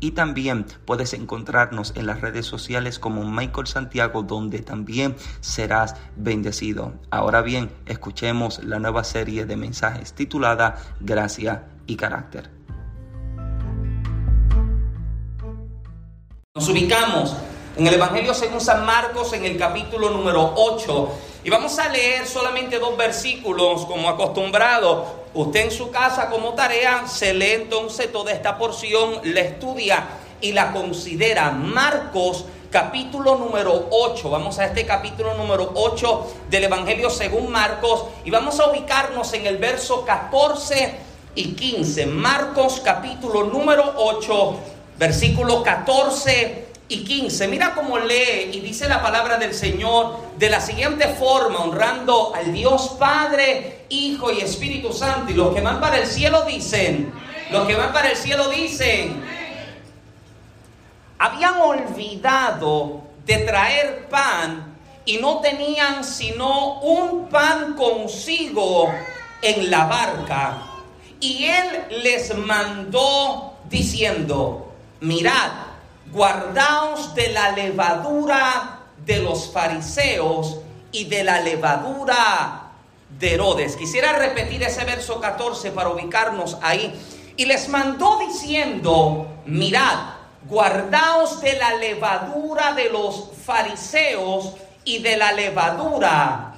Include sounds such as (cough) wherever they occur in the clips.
y también puedes encontrarnos en las redes sociales como Michael Santiago donde también serás bendecido. Ahora bien, escuchemos la nueva serie de mensajes titulada Gracia y Carácter. Nos ubicamos en el Evangelio según San Marcos en el capítulo número 8 y vamos a leer solamente dos versículos como acostumbrado Usted en su casa como tarea se lee entonces toda esta porción, la estudia y la considera. Marcos capítulo número 8. Vamos a este capítulo número 8 del Evangelio según Marcos y vamos a ubicarnos en el verso 14 y 15. Marcos capítulo número 8, versículo 14 y 15. Mira cómo lee y dice la palabra del Señor de la siguiente forma, honrando al Dios Padre, Hijo y Espíritu Santo. Y los que van para el cielo dicen, los que van para el cielo dicen, habían olvidado de traer pan y no tenían sino un pan consigo en la barca. Y él les mandó diciendo, mirad, guardaos de la levadura de los fariseos y de la levadura de Herodes. Quisiera repetir ese verso 14 para ubicarnos ahí. Y les mandó diciendo, mirad, guardaos de la levadura de los fariseos y de la levadura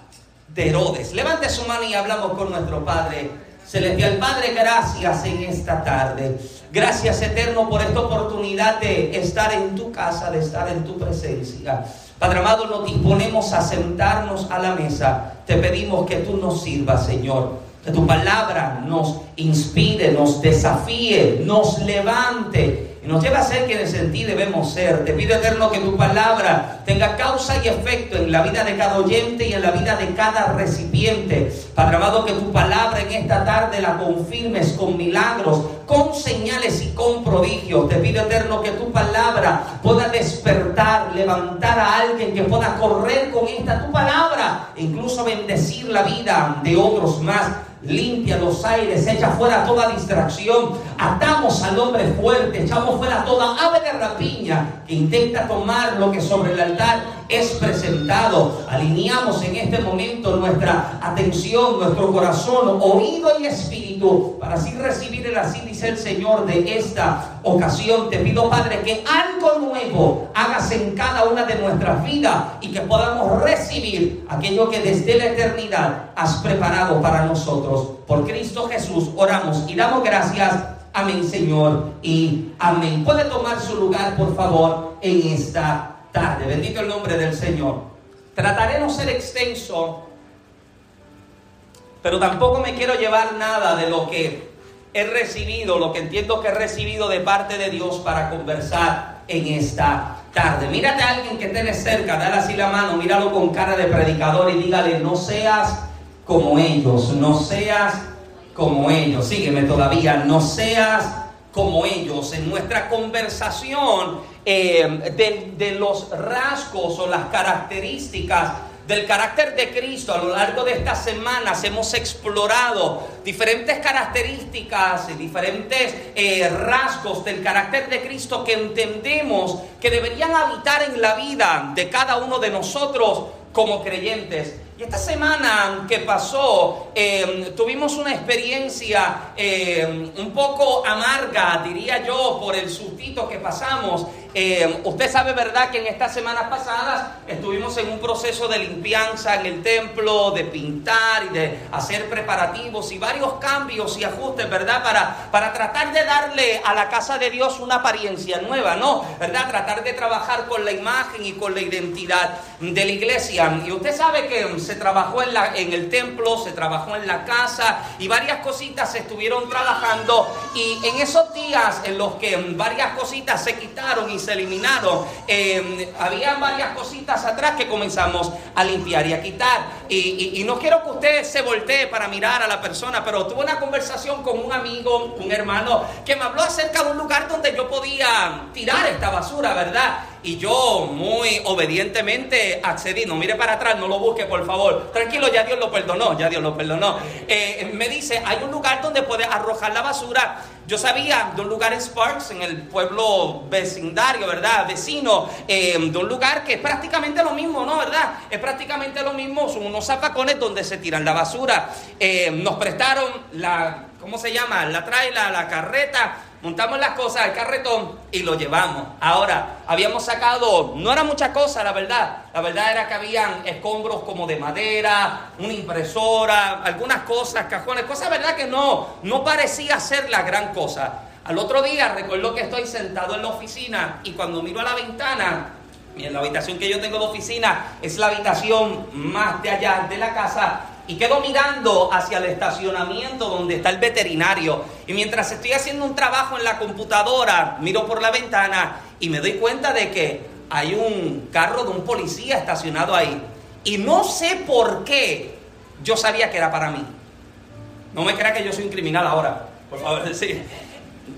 de Herodes. Levante su mano y hablamos con nuestro Padre Celestial. Padre, gracias en esta tarde. Gracias eterno por esta oportunidad de estar en tu casa, de estar en tu presencia. Padre amado, nos disponemos a sentarnos a la mesa. Te pedimos que tú nos sirvas, Señor. Que tu palabra nos inspire, nos desafíe, nos levante nos lleva a ser quienes en ti debemos ser. Te pido eterno que tu palabra tenga causa y efecto en la vida de cada oyente y en la vida de cada recipiente. Padre amado, que tu palabra en esta tarde la confirmes con milagros, con señales y con prodigios. Te pido eterno que tu palabra pueda despertar, levantar a alguien que pueda correr con esta tu palabra, e incluso bendecir la vida de otros más limpia los aires, echa fuera toda distracción, atamos al hombre fuerte, echamos fuera toda ave de rapiña que intenta tomar lo que sobre el altar es presentado. Alineamos en este momento nuestra atención, nuestro corazón, oído y espíritu para así recibir el así dice el Señor de esta ocasión. Te pido, Padre, que algo nuevo hagas en cada una de nuestras vidas y que podamos recibir aquello que desde la eternidad has preparado para nosotros. Por Cristo Jesús oramos y damos gracias. Amén, Señor, y amén. Puede tomar su lugar, por favor, en esta Bendito el nombre del Señor. Trataré no ser extenso, pero tampoco me quiero llevar nada de lo que he recibido, lo que entiendo que he recibido de parte de Dios para conversar en esta tarde. Mírate a alguien que tiene cerca, dale así la mano, míralo con cara de predicador y dígale, no seas como ellos, no seas como ellos. Sígueme todavía, no seas como ellos. En nuestra conversación de, de los rasgos o las características del carácter de Cristo a lo largo de estas semanas hemos explorado diferentes características y diferentes eh, rasgos del carácter de Cristo que entendemos que deberían habitar en la vida de cada uno de nosotros como creyentes. Y esta semana que pasó, em, tuvimos una experiencia em, un poco amarga, diría yo, por el sustito que pasamos. Em, usted sabe, ¿verdad?, que en estas semanas pasadas estuvimos en un proceso de limpianza en el templo, de pintar y de hacer preparativos y varios cambios y ajustes, ¿verdad?, para, para tratar de darle a la casa de Dios una apariencia nueva, ¿no? ¿Verdad? Tratar de trabajar con la imagen y con la identidad de la iglesia. Y usted sabe que se trabajó en, la, en el templo, se trabajó en la casa y varias cositas se estuvieron trabajando y en esos días en los que varias cositas se quitaron y se eliminaron, eh, había varias cositas atrás que comenzamos a limpiar y a quitar. Y, y, no quiero que usted se voltee para mirar a la persona, pero tuve una conversación con un amigo, un hermano, que me habló acerca de un lugar donde yo podía tirar esta basura, ¿verdad? Y yo muy obedientemente accedí. No mire para atrás, no lo busque, por favor. Tranquilo, ya Dios lo perdonó, ya Dios lo perdonó. Eh, me dice, hay un lugar donde puede arrojar la basura. Yo sabía de un lugar en Sparks, en el pueblo vecindario, ¿verdad? Vecino, eh, de un lugar que es prácticamente lo mismo, ¿no? ¿Verdad? Es prácticamente lo mismo, son unos zapacones donde se tiran la basura. Eh, nos prestaron la, ¿cómo se llama? La traila, la carreta montamos las cosas al carretón y lo llevamos. Ahora, habíamos sacado, no era mucha cosa, la verdad. La verdad era que habían escombros como de madera, una impresora, algunas cosas, cajones, cosas, verdad que no, no parecía ser la gran cosa. Al otro día recuerdo que estoy sentado en la oficina y cuando miro a la ventana, en la habitación que yo tengo de oficina es la habitación más de allá de la casa, y quedo mirando hacia el estacionamiento donde está el veterinario. Y mientras estoy haciendo un trabajo en la computadora, miro por la ventana y me doy cuenta de que hay un carro de un policía estacionado ahí. Y no sé por qué yo sabía que era para mí. No me crea que yo soy un criminal ahora, por favor, (laughs) sí.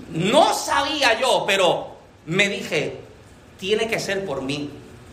No sabía yo, pero me dije, tiene que ser por mí.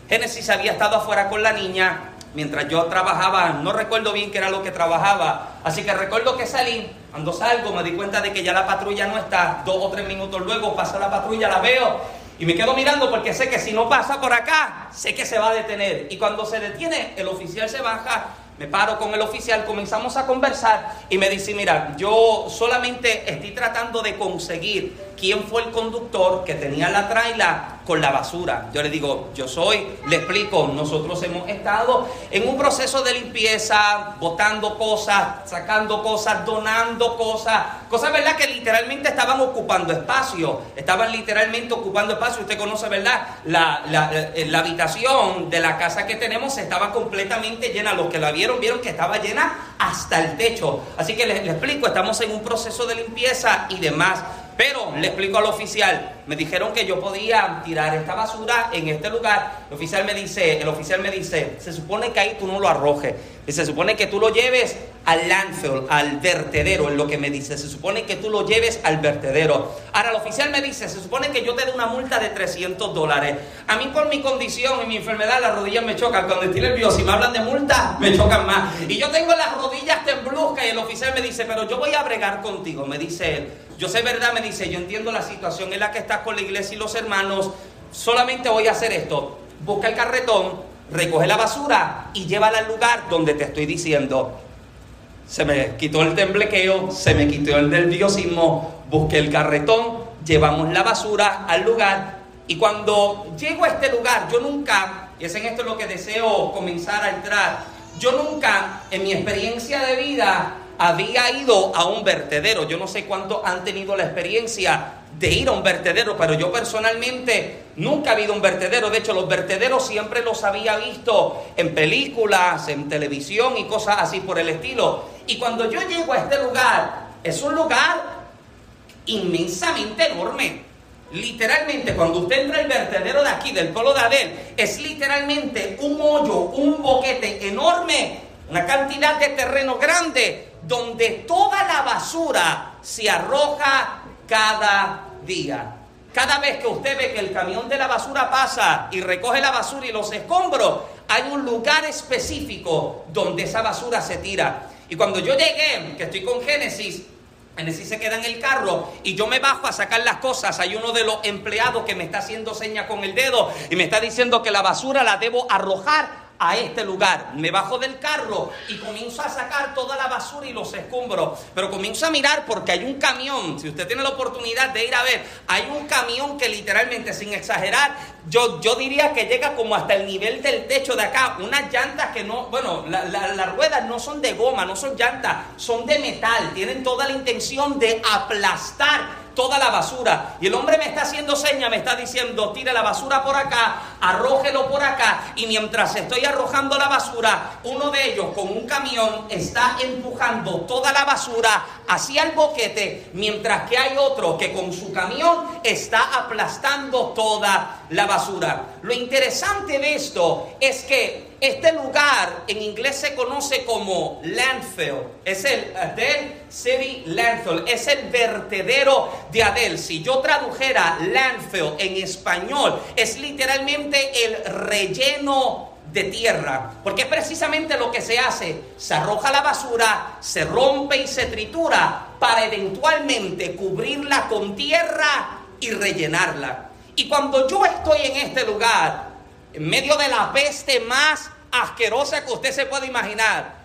Génesis había estado afuera con la niña, mientras yo trabajaba, no recuerdo bien qué era lo que trabajaba, así que recuerdo que salí, cuando salgo me di cuenta de que ya la patrulla no está, dos o tres minutos luego pasa la patrulla, la veo y me quedo mirando porque sé que si no pasa por acá, sé que se va a detener. Y cuando se detiene, el oficial se baja, me paro con el oficial, comenzamos a conversar y me dice, mira, yo solamente estoy tratando de conseguir quién fue el conductor que tenía la traila con la basura. Yo le digo, yo soy, le explico, nosotros hemos estado en un proceso de limpieza, botando cosas, sacando cosas, donando cosas, cosas, ¿verdad? Que literalmente estaban ocupando espacio, estaban literalmente ocupando espacio. Usted conoce, ¿verdad? La, la, la habitación de la casa que tenemos estaba completamente llena. Los que la vieron, que estaba llena hasta el techo. Así que les explico, estamos en un proceso de limpieza y demás. Pero le explico al oficial, me dijeron que yo podía tirar esta basura en este lugar. El oficial me dice, el oficial me dice, se supone que ahí tú no lo arrojes. Y se supone que tú lo lleves al landfill, al vertedero, es lo que me dice. Se supone que tú lo lleves al vertedero. Ahora el oficial me dice, se supone que yo te dé una multa de 300 dólares. A mí por mi condición y mi enfermedad las rodillas me chocan. Cuando estoy nervioso y me hablan de multa, me chocan más. Y yo tengo las rodillas tembluzcas y el oficial me dice, pero yo voy a bregar contigo. Me dice él, yo sé verdad, me dice, yo entiendo la situación en la que estás con la iglesia y los hermanos. Solamente voy a hacer esto. Busca el carretón, recoge la basura y llévala al lugar donde te estoy diciendo. Se me quitó el temblequeo, se me quitó el nerviosismo, busqué el carretón, llevamos la basura al lugar y cuando llego a este lugar, yo nunca, y es en esto lo que deseo comenzar a entrar, yo nunca en mi experiencia de vida había ido a un vertedero. Yo no sé cuántos han tenido la experiencia de ir a un vertedero, pero yo personalmente nunca he habido un vertedero. De hecho, los vertederos siempre los había visto en películas, en televisión y cosas así por el estilo. Y cuando yo llego a este lugar, es un lugar inmensamente enorme. Literalmente, cuando usted entra al vertedero de aquí, del polo de Adel, es literalmente un hoyo, un boquete enorme una cantidad de terreno grande donde toda la basura se arroja cada día. Cada vez que usted ve que el camión de la basura pasa y recoge la basura y los escombros, hay un lugar específico donde esa basura se tira. Y cuando yo llegué, que estoy con Génesis, Génesis se queda en el carro y yo me bajo a sacar las cosas. Hay uno de los empleados que me está haciendo seña con el dedo y me está diciendo que la basura la debo arrojar a este lugar. Me bajo del carro y comienzo a sacar toda la basura y los escombros. Pero comienzo a mirar porque hay un camión. Si usted tiene la oportunidad de ir a ver, hay un camión que literalmente, sin exagerar, yo, yo diría que llega como hasta el nivel del techo de acá. Unas llantas que no, bueno, las ruedas no son de goma, no son llantas, son de metal. Tienen toda la intención de aplastar toda la basura. Y el hombre me está haciendo seña, me está diciendo, tire la basura por acá, arrójelo por acá. Y mientras estoy arrojando la basura, uno de ellos con un camión está empujando toda la basura hacia el boquete, mientras que hay otro que con su camión está aplastando toda la basura. Lo interesante de esto es que este lugar en inglés se conoce como landfill. Es el Adel City Landfill. Es el vertedero de Adel. Si yo tradujera landfill en español, es literalmente el relleno de tierra. Porque es precisamente lo que se hace. Se arroja la basura, se rompe y se tritura para eventualmente cubrirla con tierra y rellenarla. Y cuando yo estoy en este lugar, en medio de la peste más asquerosa que usted se puede imaginar.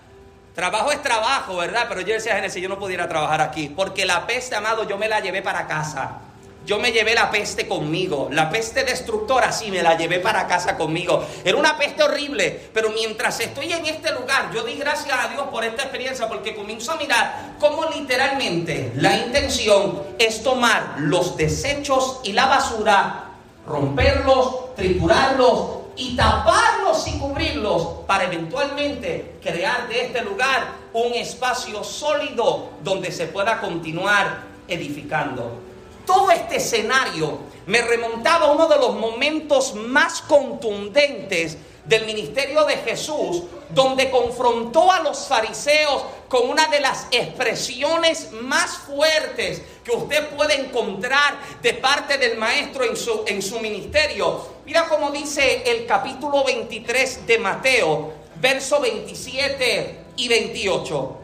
Trabajo es trabajo, ¿verdad? Pero yo decía a Genesis, yo no pudiera trabajar aquí, porque la peste, amado, yo me la llevé para casa. Yo me llevé la peste conmigo. La peste destructora, sí, me la llevé para casa conmigo. Era una peste horrible. Pero mientras estoy en este lugar, yo di gracias a Dios por esta experiencia. Porque comienzo a mirar cómo literalmente la intención es tomar los desechos y la basura romperlos, triturarlos y taparlos y cubrirlos para eventualmente crear de este lugar un espacio sólido donde se pueda continuar edificando. Todo este escenario me remontaba a uno de los momentos más contundentes del ministerio de Jesús, donde confrontó a los fariseos con una de las expresiones más fuertes que usted puede encontrar de parte del maestro en su, en su ministerio. Mira cómo dice el capítulo 23 de Mateo, verso 27 y 28.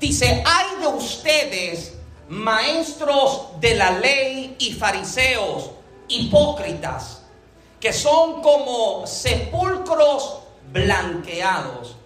Dice, hay de ustedes, maestros de la ley y fariseos, hipócritas que son como sepulcros blanqueados.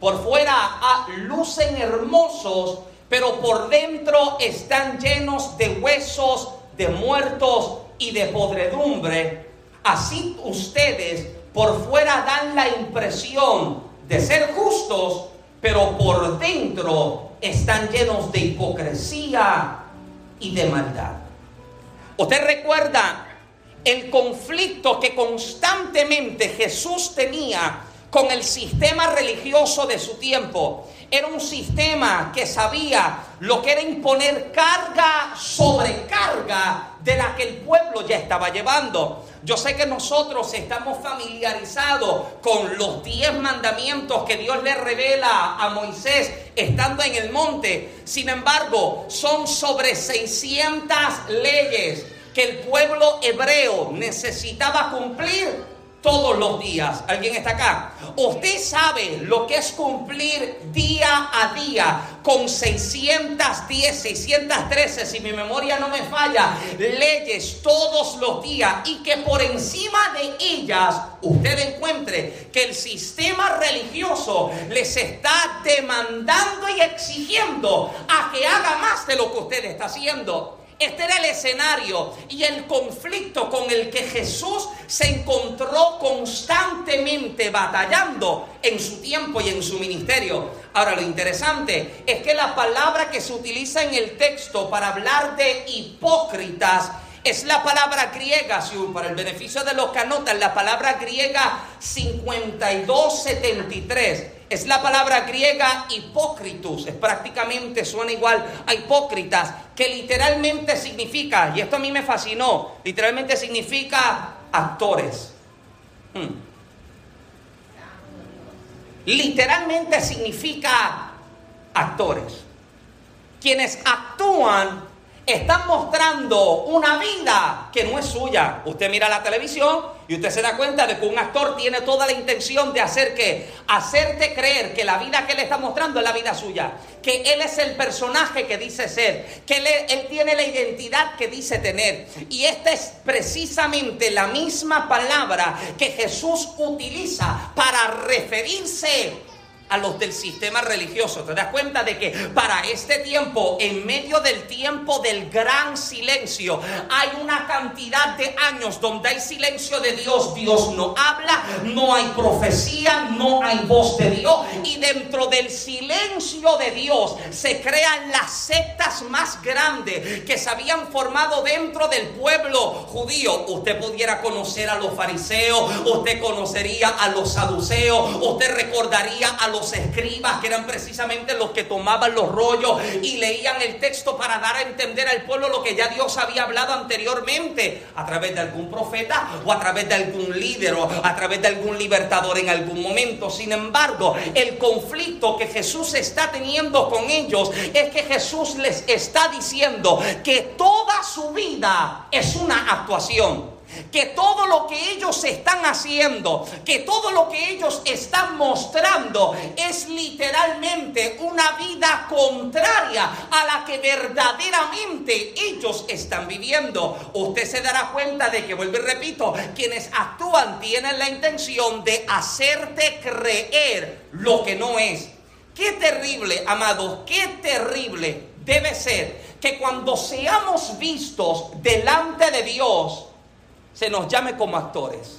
Por fuera lucen hermosos, pero por dentro están llenos de huesos, de muertos y de podredumbre. Así ustedes por fuera dan la impresión de ser justos, pero por dentro están llenos de hipocresía y de maldad. Usted recuerda el conflicto que constantemente Jesús tenía con el sistema religioso de su tiempo. Era un sistema que sabía lo que era imponer carga sobre carga de la que el pueblo ya estaba llevando. Yo sé que nosotros estamos familiarizados con los diez mandamientos que Dios le revela a Moisés estando en el monte. Sin embargo, son sobre 600 leyes que el pueblo hebreo necesitaba cumplir todos los días. ¿Alguien está acá? Usted sabe lo que es cumplir día a día con 610, 613, si mi memoria no me falla, leyes todos los días y que por encima de ellas usted encuentre que el sistema religioso les está demandando y exigiendo a que haga más de lo que usted está haciendo. Este era el escenario y el conflicto con el que Jesús se encontró constantemente batallando en su tiempo y en su ministerio. Ahora, lo interesante es que la palabra que se utiliza en el texto para hablar de hipócritas es la palabra griega, para el beneficio de los que anotan, la palabra griega 5273 es la palabra griega hipócritus, es prácticamente suena igual a hipócritas, que literalmente significa, y esto a mí me fascinó, literalmente significa actores. Hmm. literalmente significa actores. Quienes actúan están mostrando una vida que no es suya. Usted mira la televisión y usted se da cuenta de que un actor tiene toda la intención de hacer que hacerte creer que la vida que él está mostrando es la vida suya, que él es el personaje que dice ser, que él, él tiene la identidad que dice tener. Y esta es precisamente la misma palabra que Jesús utiliza para referirse a los del sistema religioso. ¿Te das cuenta de que para este tiempo, en medio del tiempo del gran silencio, hay una cantidad de años donde hay silencio de Dios? Dios no habla, no hay profecía, no hay voz de Dios. Y dentro del silencio de Dios se crean las sectas más grandes que se habían formado dentro del pueblo judío. Usted pudiera conocer a los fariseos, usted conocería a los saduceos, usted recordaría a los los escribas, que eran precisamente los que tomaban los rollos y leían el texto para dar a entender al pueblo lo que ya Dios había hablado anteriormente, a través de algún profeta o a través de algún líder o a través de algún libertador en algún momento. Sin embargo, el conflicto que Jesús está teniendo con ellos es que Jesús les está diciendo que toda su vida es una actuación que todo lo que ellos están haciendo, que todo lo que ellos están mostrando es literalmente una vida contraria a la que verdaderamente ellos están viviendo. Usted se dará cuenta de que, vuelvo y repito, quienes actúan tienen la intención de hacerte creer lo que no es. Qué terrible, amados, qué terrible debe ser que cuando seamos vistos delante de Dios, se nos llame como actores.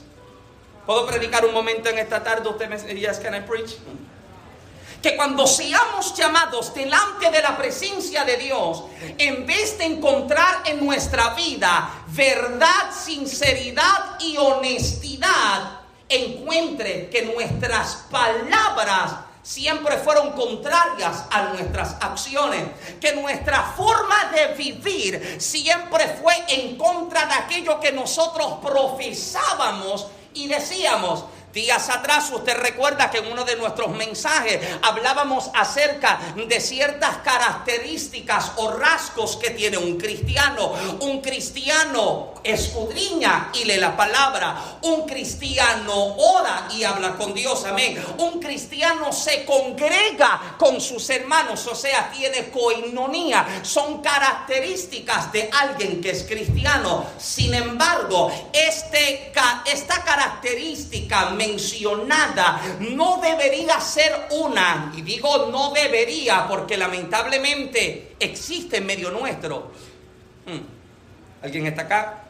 ¿Puedo predicar un momento en esta tarde? Usted me dice, can I preach? Que cuando seamos llamados delante de la presencia de Dios, en vez de encontrar en nuestra vida verdad, sinceridad y honestidad, encuentre que nuestras palabras siempre fueron contrarias a nuestras acciones, que nuestra forma de vivir siempre fue en contra de aquello que nosotros profesábamos y decíamos, Días atrás usted recuerda que en uno de nuestros mensajes hablábamos acerca de ciertas características o rasgos que tiene un cristiano. Un cristiano escudriña y lee la palabra. Un cristiano ora y habla con Dios. Amén. Un cristiano se congrega con sus hermanos, o sea, tiene coinonía. Son características de alguien que es cristiano. Sin embargo, este, esta característica me mencionada no debería ser una, y digo no debería porque lamentablemente existe en medio nuestro. Hmm. ¿Alguien está acá?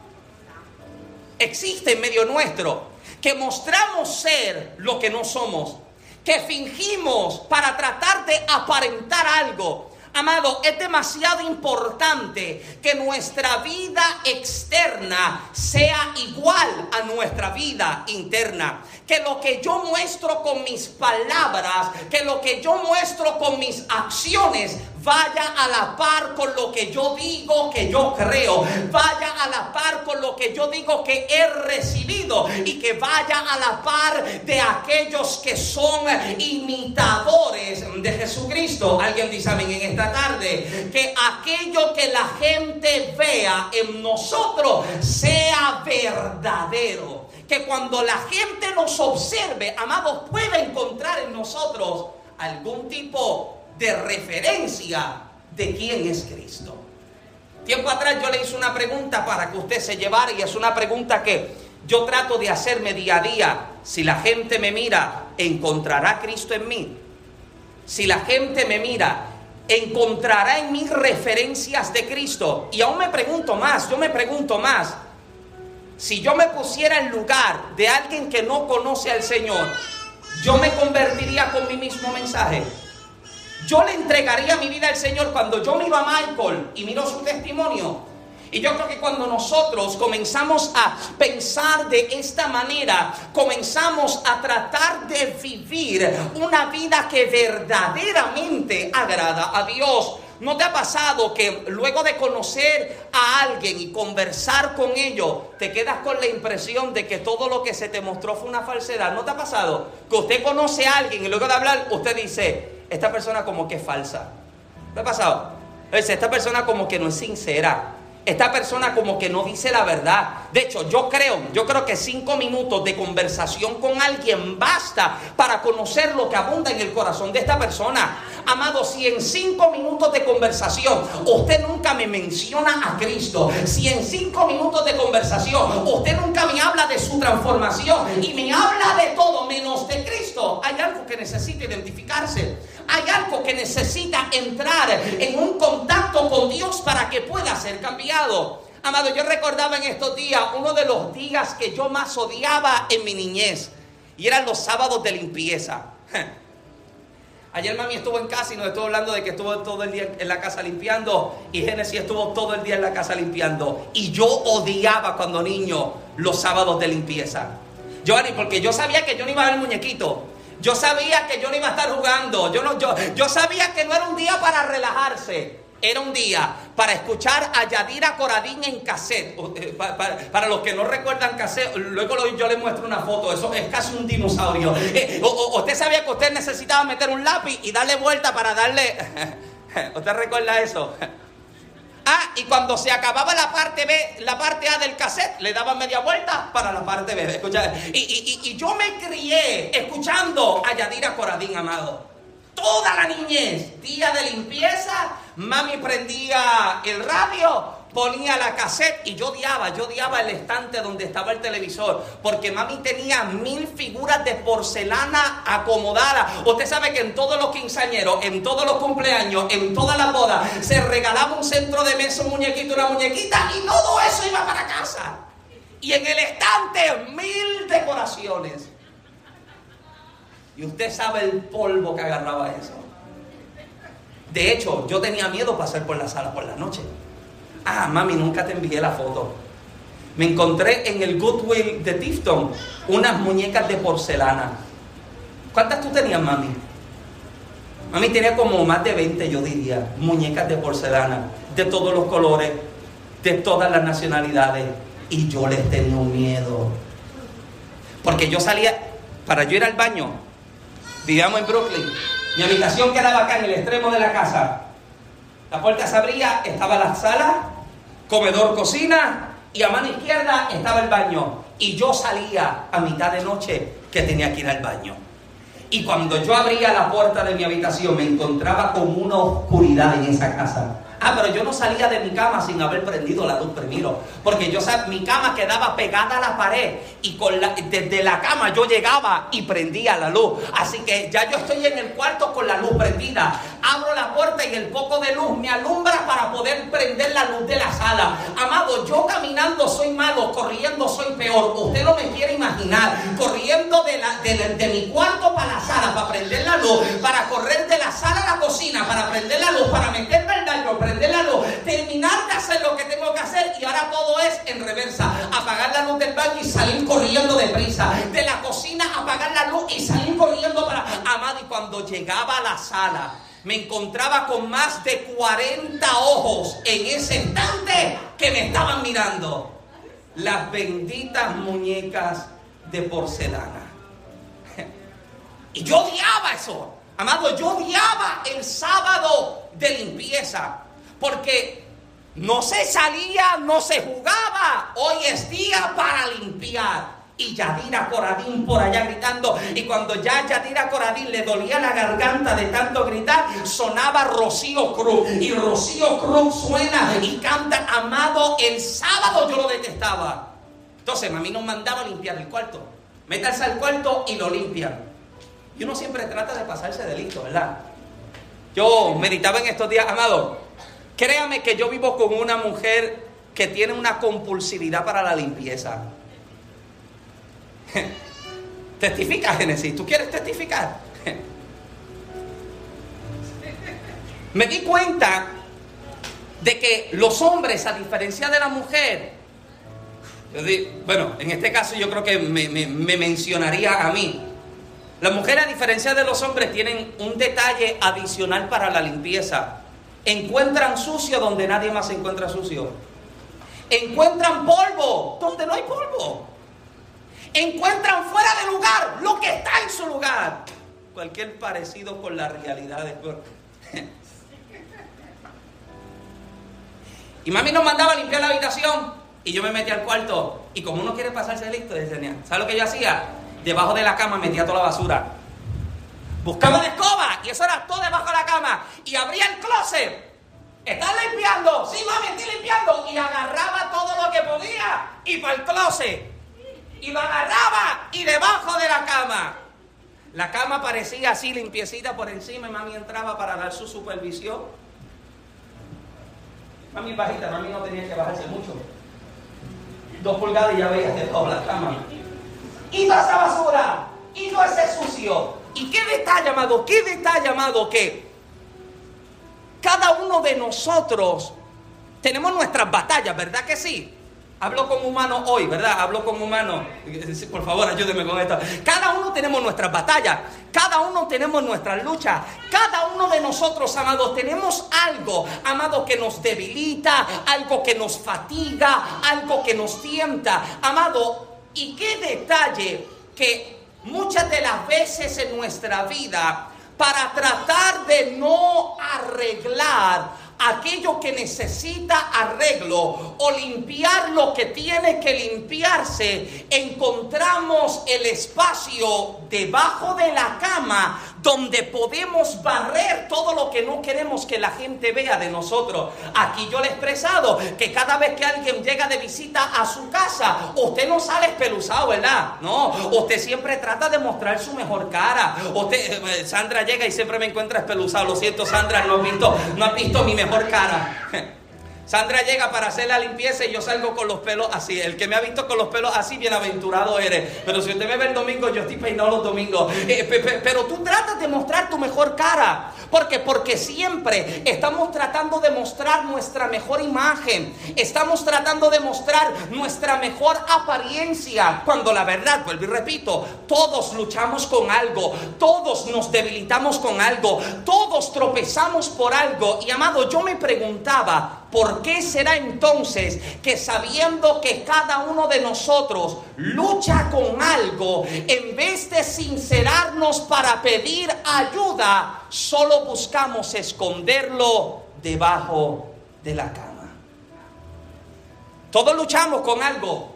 Existe en medio nuestro que mostramos ser lo que no somos, que fingimos para tratar de aparentar algo, Amado, es demasiado importante que nuestra vida externa sea igual a nuestra vida interna. Que lo que yo muestro con mis palabras, que lo que yo muestro con mis acciones vaya a la par con lo que yo digo que yo creo, vaya a la par con lo que yo digo que he recibido y que vaya a la par de aquellos que son imitadores de Jesucristo. Alguien dice amén en esta tarde, que aquello que la gente vea en nosotros sea verdadero. Que cuando la gente nos observe, amados, pueda encontrar en nosotros algún tipo de referencia de quién es Cristo. Tiempo atrás yo le hice una pregunta para que usted se llevara y es una pregunta que yo trato de hacerme día a día. Si la gente me mira, ¿encontrará Cristo en mí? Si la gente me mira, ¿encontrará en mí referencias de Cristo? Y aún me pregunto más, yo me pregunto más. Si yo me pusiera en lugar de alguien que no conoce al Señor, yo me convertiría con mi mismo mensaje. Yo le entregaría mi vida al Señor cuando yo miro a Michael y miro su testimonio. Y yo creo que cuando nosotros comenzamos a pensar de esta manera, comenzamos a tratar de vivir una vida que verdaderamente agrada a Dios. ¿no te ha pasado que luego de conocer a alguien y conversar con ellos, te quedas con la impresión de que todo lo que se te mostró fue una falsedad? ¿No te ha pasado? Que usted conoce a alguien y luego de hablar, usted dice, esta persona como que es falsa. ¿No ha pasado? Esta persona como que no es sincera esta persona como que no dice la verdad. De hecho, yo creo, yo creo que cinco minutos de conversación con alguien basta para conocer lo que abunda en el corazón de esta persona. Amado, si en cinco minutos de conversación usted nunca me menciona a Cristo, si en cinco minutos de conversación usted nunca me habla de su transformación y me habla de todo menos de Cristo, hay algo que necesita identificarse. Hay algo que necesita entrar en un contacto con Dios para que pueda ser cambiado. Amado, yo recordaba en estos días uno de los días que yo más odiaba en mi niñez. Y eran los sábados de limpieza. (laughs) Ayer mami estuvo en casa y nos estuvo hablando de que estuvo todo el día en la casa limpiando. Y Génesis estuvo todo el día en la casa limpiando. Y yo odiaba cuando niño los sábados de limpieza. Yo, porque yo sabía que yo no iba a ver muñequito. Yo sabía que yo no iba a estar jugando. Yo, no, yo, yo sabía que no era un día para relajarse. Era un día para escuchar a Yadira Coradín en cassette. Eh, para, los que no recuerdan cassette, luego yo les muestro una foto. Eso es casi un dinosaurio. Eh, usted sabía que usted necesitaba meter un lápiz y darle vuelta para darle. (laughs) ¿Usted recuerda eso? Ah, y cuando se acababa la parte B, la parte A del cassette, le daba media vuelta para la parte B. Escucha, y, y, yo me crié escuchando a Yadira Coradín, amado. Toda la niñez, día de limpieza, mami prendía el radio ponía la cassette y yo odiaba, yo odiaba el estante donde estaba el televisor, porque mami tenía mil figuras de porcelana acomodadas. Usted sabe que en todos los quinceañeros, en todos los cumpleaños, en todas las bodas, se regalaba un centro de mesa, un muñequito, una muñequita, y todo eso iba para casa. Y en el estante, mil decoraciones. Y usted sabe el polvo que agarraba eso. De hecho, yo tenía miedo pasar por la sala por la noche. Ah, mami, nunca te envié la foto. Me encontré en el Goodwill de Tifton unas muñecas de porcelana. ¿Cuántas tú tenías, mami? Mami tenía como más de 20, yo diría, muñecas de porcelana, de todos los colores, de todas las nacionalidades. Y yo les tenía miedo. Porque yo salía, para yo ir al baño, vivíamos en Brooklyn, mi habitación quedaba acá en el extremo de la casa. La puerta se abría, estaba la sala comedor, cocina y a mano izquierda estaba el baño. Y yo salía a mitad de noche que tenía que ir al baño. Y cuando yo abría la puerta de mi habitación me encontraba con una oscuridad en esa casa. Ah, pero yo no salía de mi cama sin haber prendido la luz primero. Porque yo mi cama quedaba pegada a la pared. Y con desde la cama yo llegaba y prendía la luz. Así que ya yo estoy en el cuarto con la luz prendida. Abro la puerta y el poco de luz me alumbra para poder prender la luz de la sala. Amado, yo caminando soy malo, corriendo soy peor. Usted no me quiere imaginar. Corriendo de, la, de mi cuarto para la sala para prender la luz. Para correr de la sala a la cocina para prender la luz. Para meterme el daño prender la terminar de hacer lo que tengo que hacer y ahora todo es en reversa. Apagar la luz del baño y salir corriendo deprisa. De la cocina apagar la luz y salir corriendo para... Amado, y cuando llegaba a la sala, me encontraba con más de 40 ojos en ese instante que me estaban mirando. Las benditas muñecas de porcelana. (laughs) Y yo odiaba eso. Amado, yo odiaba el sábado de limpieza. Porque no se salía, no se jugaba. Hoy es día para limpiar. Y Yadira Coradín por allá gritando. Y cuando ya Yadira Coradín le dolía la garganta de tanto gritar, sonaba Rocío Cruz. Y Rocío Cruz suena y canta, amado, el sábado yo lo detestaba. Entonces, mami nos mandaba limpiar el cuarto. Métanse al cuarto y lo limpian. Y uno siempre trata de pasarse de listo, ¿verdad? Yo meditaba en estos días, amado. Créame que yo vivo con una mujer que tiene una compulsividad para la limpieza. (laughs) Testifica, Génesis. ¿Tú quieres testificar? (laughs) Me di cuenta de que los hombres, a diferencia de la mujer, bueno, en este caso yo creo que me, me mencionaría a mí. Las mujeres, a diferencia de los hombres, tienen un detalle adicional para la limpieza encuentran sucio donde nadie más encuentra sucio. Encuentran polvo donde no hay polvo. Encuentran fuera de lugar lo que está en su lugar. Cualquier parecido con la realidad es Y mami nos mandaba a limpiar la habitación y yo me metí al cuarto. Y como uno quiere pasarse listo, ¿sabes lo que yo hacía? Debajo de la cama metía toda la basura. Buscaba la escoba y eso era todo debajo de la cama. Y abría el closet. ¿Estás limpiando? Sí, mami, estoy limpiando. Y agarraba todo lo que podía y para el closet. Y lo agarraba y debajo de la cama. La cama parecía así limpiecita por encima y mami entraba para dar su supervisión. Mami bajita, mami no tenía que bajarse mucho. Dos pulgadas y ya veías de toda la cama. Toda esa basura, y todo ese sucio. ¿Y qué detalle, amado? ¿Qué detalle, amado? Que cada uno de nosotros tenemos nuestras batallas, ¿verdad que sí? Hablo con humanos hoy, ¿verdad? Hablo con humanos. Por favor, ayúdeme con esto. Cada uno tenemos nuestras batallas. Cada uno tenemos nuestras luchas. Cada uno de nosotros, amados, tenemos algo, amado, que nos debilita, algo que nos fatiga, algo que nos tienta. Amado, y qué detalle que muchas de las veces en nuestra vida, para tratar de no arreglar, aquello que necesita arreglo o limpiar lo que tiene que limpiarse, encontramos el espacio debajo de la cama donde podemos barrer todo lo que no queremos que la gente vea de nosotros. Aquí yo le he expresado que cada vez que alguien llega de visita a su casa, usted no sale espeluzado, ¿verdad? No, usted siempre trata de mostrar su mejor cara. Eh, Sandra llega y siempre me encuentra espeluzado. Lo siento, Sandra, no has visto, no has visto mi mejor cara. (laughs) Sandra llega para hacer la limpieza y yo salgo con los pelos así. El que me ha visto con los pelos así, bienaventurado eres. Pero si usted me ve el domingo, yo estoy peinado los domingos. Eh, pero tú tratas de mostrar tu mejor cara. ¿Por qué? Porque siempre estamos tratando de mostrar nuestra mejor imagen. Estamos tratando de mostrar nuestra mejor apariencia. Cuando la verdad, vuelvo y repito, todos luchamos con algo. Todos nos debilitamos con algo. Todos tropezamos por algo. Y amado, yo me preguntaba, ¿Por qué será entonces que sabiendo que cada uno de nosotros lucha con algo, en vez de sincerarnos para pedir ayuda, solo buscamos esconderlo debajo de la cama? Todos luchamos con algo,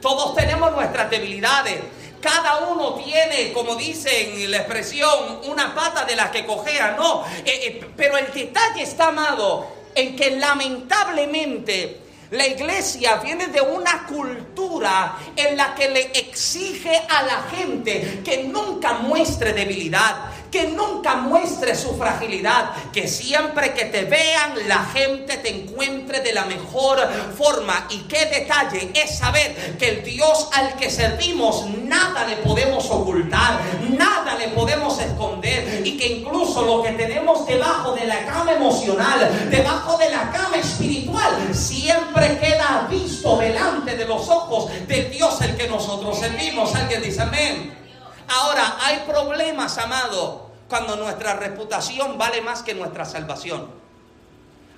todos tenemos nuestras debilidades. Cada uno tiene, como dicen la expresión, una pata de la que cojea, no. Eh, eh, pero el detalle está, amado, en que lamentablemente la iglesia viene de una cultura en la que le exige a la gente que nunca muestre debilidad, que nunca muestre su fragilidad, que siempre que te vean la gente te encuentre de la mejor forma. Y qué detalle es saber que el Dios al que servimos nada le podemos ocultar, nada le podemos esconder y que incluso lo que tenemos debajo de la cama emocional, debajo de la cama espiritual, siempre queda visto delante de los ojos del Dios el que nosotros servimos. Alguien dice amén. Ahora, hay problemas, amado, cuando nuestra reputación vale más que nuestra salvación.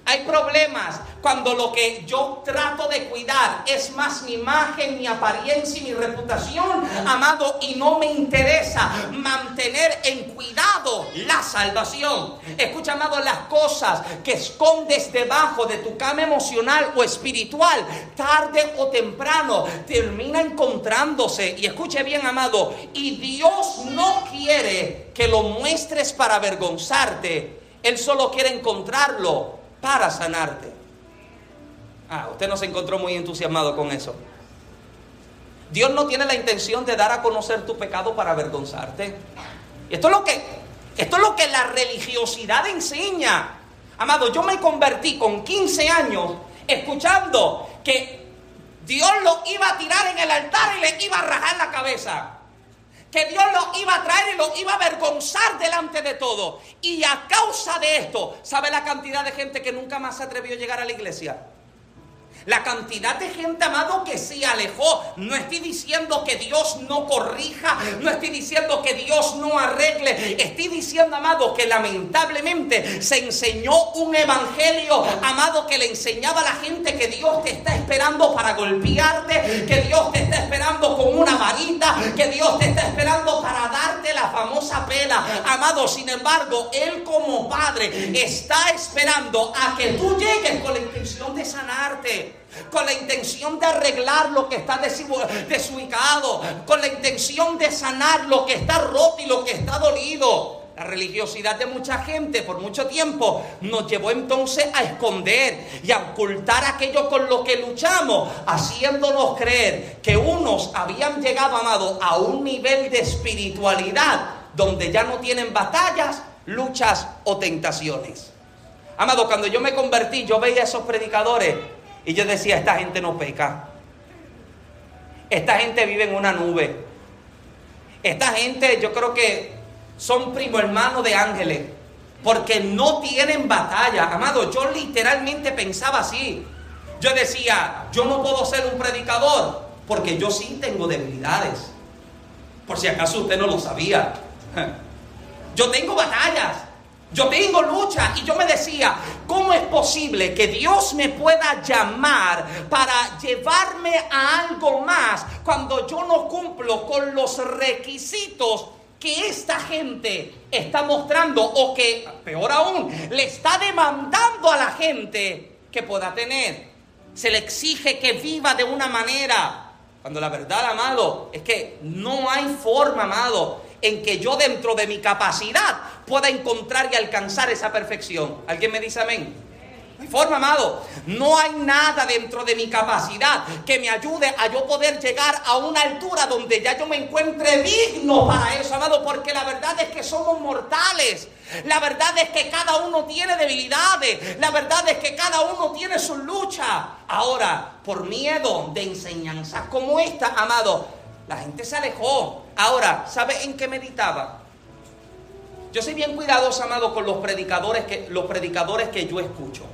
Hay problemas cuando lo que yo trato de cuidar es más mi imagen, mi apariencia y mi reputación, amado, y no me interesa mantener en cuidado la salvación. Escucha, amado, las cosas que escondes debajo de tu cama emocional o espiritual, tarde o temprano, termina encontrándose. Y escuche bien, amado, y Dios no quiere que lo muestres para avergonzarte. Él solo quiere encontrarlo para sanarte. Ah, usted no se encontró muy entusiasmado con eso. Dios no tiene la intención de dar a conocer tu pecado para avergonzarte. Esto es lo que, esto es lo que la religiosidad enseña. Amado, yo me convertí con 15 años escuchando que Dios lo iba a tirar en el altar y le iba a rajar la cabeza que Dios lo iba a traer y lo iba a avergonzar delante de todo. Y a causa de esto, ¿sabe la cantidad de gente que nunca más se atrevió a llegar a la iglesia? La cantidad de gente, amado, que se alejó. No estoy diciendo que Dios no corrija, no estoy diciendo que Dios no arregle. Estoy diciendo, amado, que lamentablemente se enseñó un evangelio, amado, que le enseñaba a la gente que Dios te está esperando para golpearte, que Dios te está esperando con una varita, que Dios te está esperando para darte la famosa pena. Amado, sin embargo, Él como Padre está esperando a que tú llegues con la intención de sanarte con la intención de arreglar lo que está desubicado, con la intención de sanar lo que está roto y lo que está dolido. La religiosidad de mucha gente por mucho tiempo nos llevó entonces a esconder y a ocultar aquello con lo que luchamos, haciéndonos creer que unos habían llegado, amado, a un nivel de espiritualidad donde ya no tienen batallas, luchas o tentaciones. Amado, cuando yo me convertí, yo veía a esos predicadores y yo decía, esta gente no peca. Esta gente vive en una nube. Esta gente yo creo que son primo hermano de ángeles. Porque no tienen batalla. Amado, yo literalmente pensaba así. Yo decía, yo no puedo ser un predicador porque yo sí tengo debilidades. Por si acaso usted no lo sabía. (laughs) Yo tengo batallas. Yo tengo lucha y yo me decía, ¿cómo es posible que Dios me pueda llamar para llevarme a algo más cuando yo no cumplo con los requisitos que esta gente está mostrando o que, peor aún, le está demandando a la gente que pueda tener? Se le exige que viva de una manera, cuando la verdad, amado, es que no hay forma, amado, en que yo dentro de mi capacidad pueda encontrar y alcanzar esa perfección. ¿Alguien me dice amén? No forma, amado. No hay nada dentro de mi capacidad que me ayude a yo poder llegar a una altura donde ya yo me encuentre digno para eso, amado, porque la verdad es que somos mortales. La verdad es que cada uno tiene debilidades. La verdad es que cada uno tiene su lucha. Ahora, por miedo de enseñanzas como esta, amado, la gente se alejó. Ahora, ¿sabe en qué meditaba? Yo soy bien cuidadoso, amado, con los predicadores que, los predicadores que yo escucho.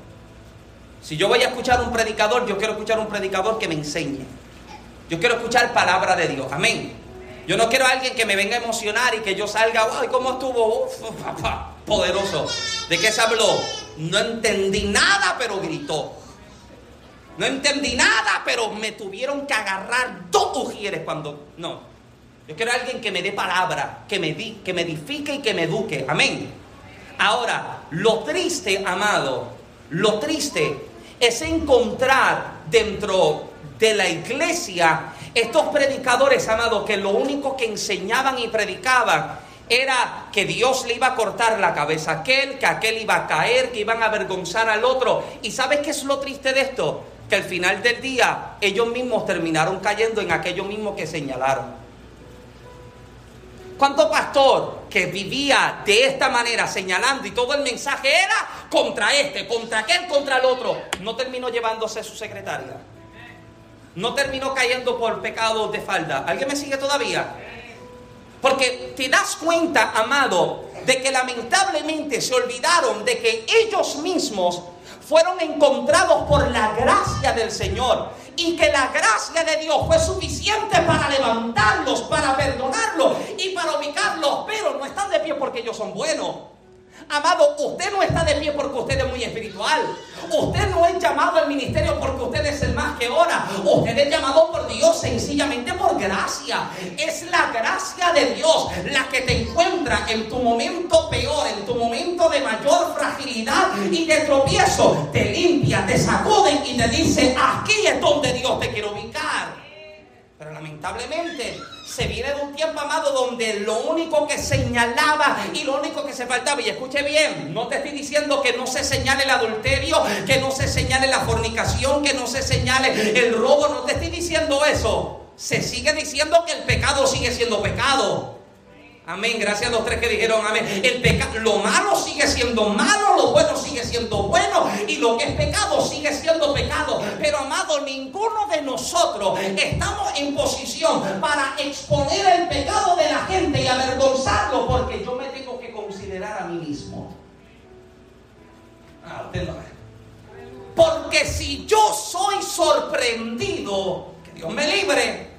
Si yo voy a escuchar un predicador, yo quiero escuchar un predicador que me enseñe. Yo quiero escuchar palabra de Dios. Amén. Yo no quiero a alguien que me venga a emocionar y que yo salga, ¡ay, cómo estuvo! Uf, poderoso. ¿De qué se habló? No entendí nada, pero gritó. No entendí nada, pero me tuvieron que agarrar dos ujieres cuando... No, yo quiero a alguien que me dé palabra, que me, di, que me edifique y que me eduque. Amén. Ahora, lo triste, amado, lo triste es encontrar dentro de la iglesia estos predicadores, amado, que lo único que enseñaban y predicaban era que Dios le iba a cortar la cabeza a aquel, que aquel iba a caer, que iban a avergonzar al otro. ¿Y sabes qué es lo triste de esto? Que al final del día ellos mismos terminaron cayendo en aquello mismo que señalaron. ¿Cuánto pastor que vivía de esta manera señalando y todo el mensaje era contra este, contra aquel, contra el otro, no terminó llevándose su secretaria? No terminó cayendo por pecados de falda. ¿Alguien me sigue todavía? Porque te das cuenta, amado, de que lamentablemente se olvidaron de que ellos mismos fueron encontrados por la gracia del Señor y que la gracia de Dios fue suficiente para levantarlos, para perdonarlos y para ubicarlos, pero no están de pie porque ellos son buenos. Amado, usted no está de pie porque usted es muy espiritual. Usted no es llamado al ministerio porque usted es el más que ora. Usted es llamado por Dios sencillamente por gracia. Es la gracia de Dios la que te encuentra en tu momento peor, en tu momento de mayor fragilidad y de tropiezo. Te limpia, te sacude y te dice, aquí es donde Dios te quiere ubicar. Pero lamentablemente se viene de un tiempo amado donde lo único que señalaba y lo único que se faltaba, y escuche bien, no te estoy diciendo que no se señale el adulterio, que no se señale la fornicación, que no se señale el robo, no te estoy diciendo eso. Se sigue diciendo que el pecado sigue siendo pecado. Amén. Gracias a los tres que dijeron amén. El pecado, lo malo sigue siendo malo, lo bueno sigue siendo bueno y lo que es pecado sigue siendo pecado. Pero amado, ninguno de nosotros estamos en posición para exponer el pecado de la gente y avergonzarlo porque yo me tengo que considerar a mí mismo. Ah, usted no. Porque si yo soy sorprendido, que Dios me libre.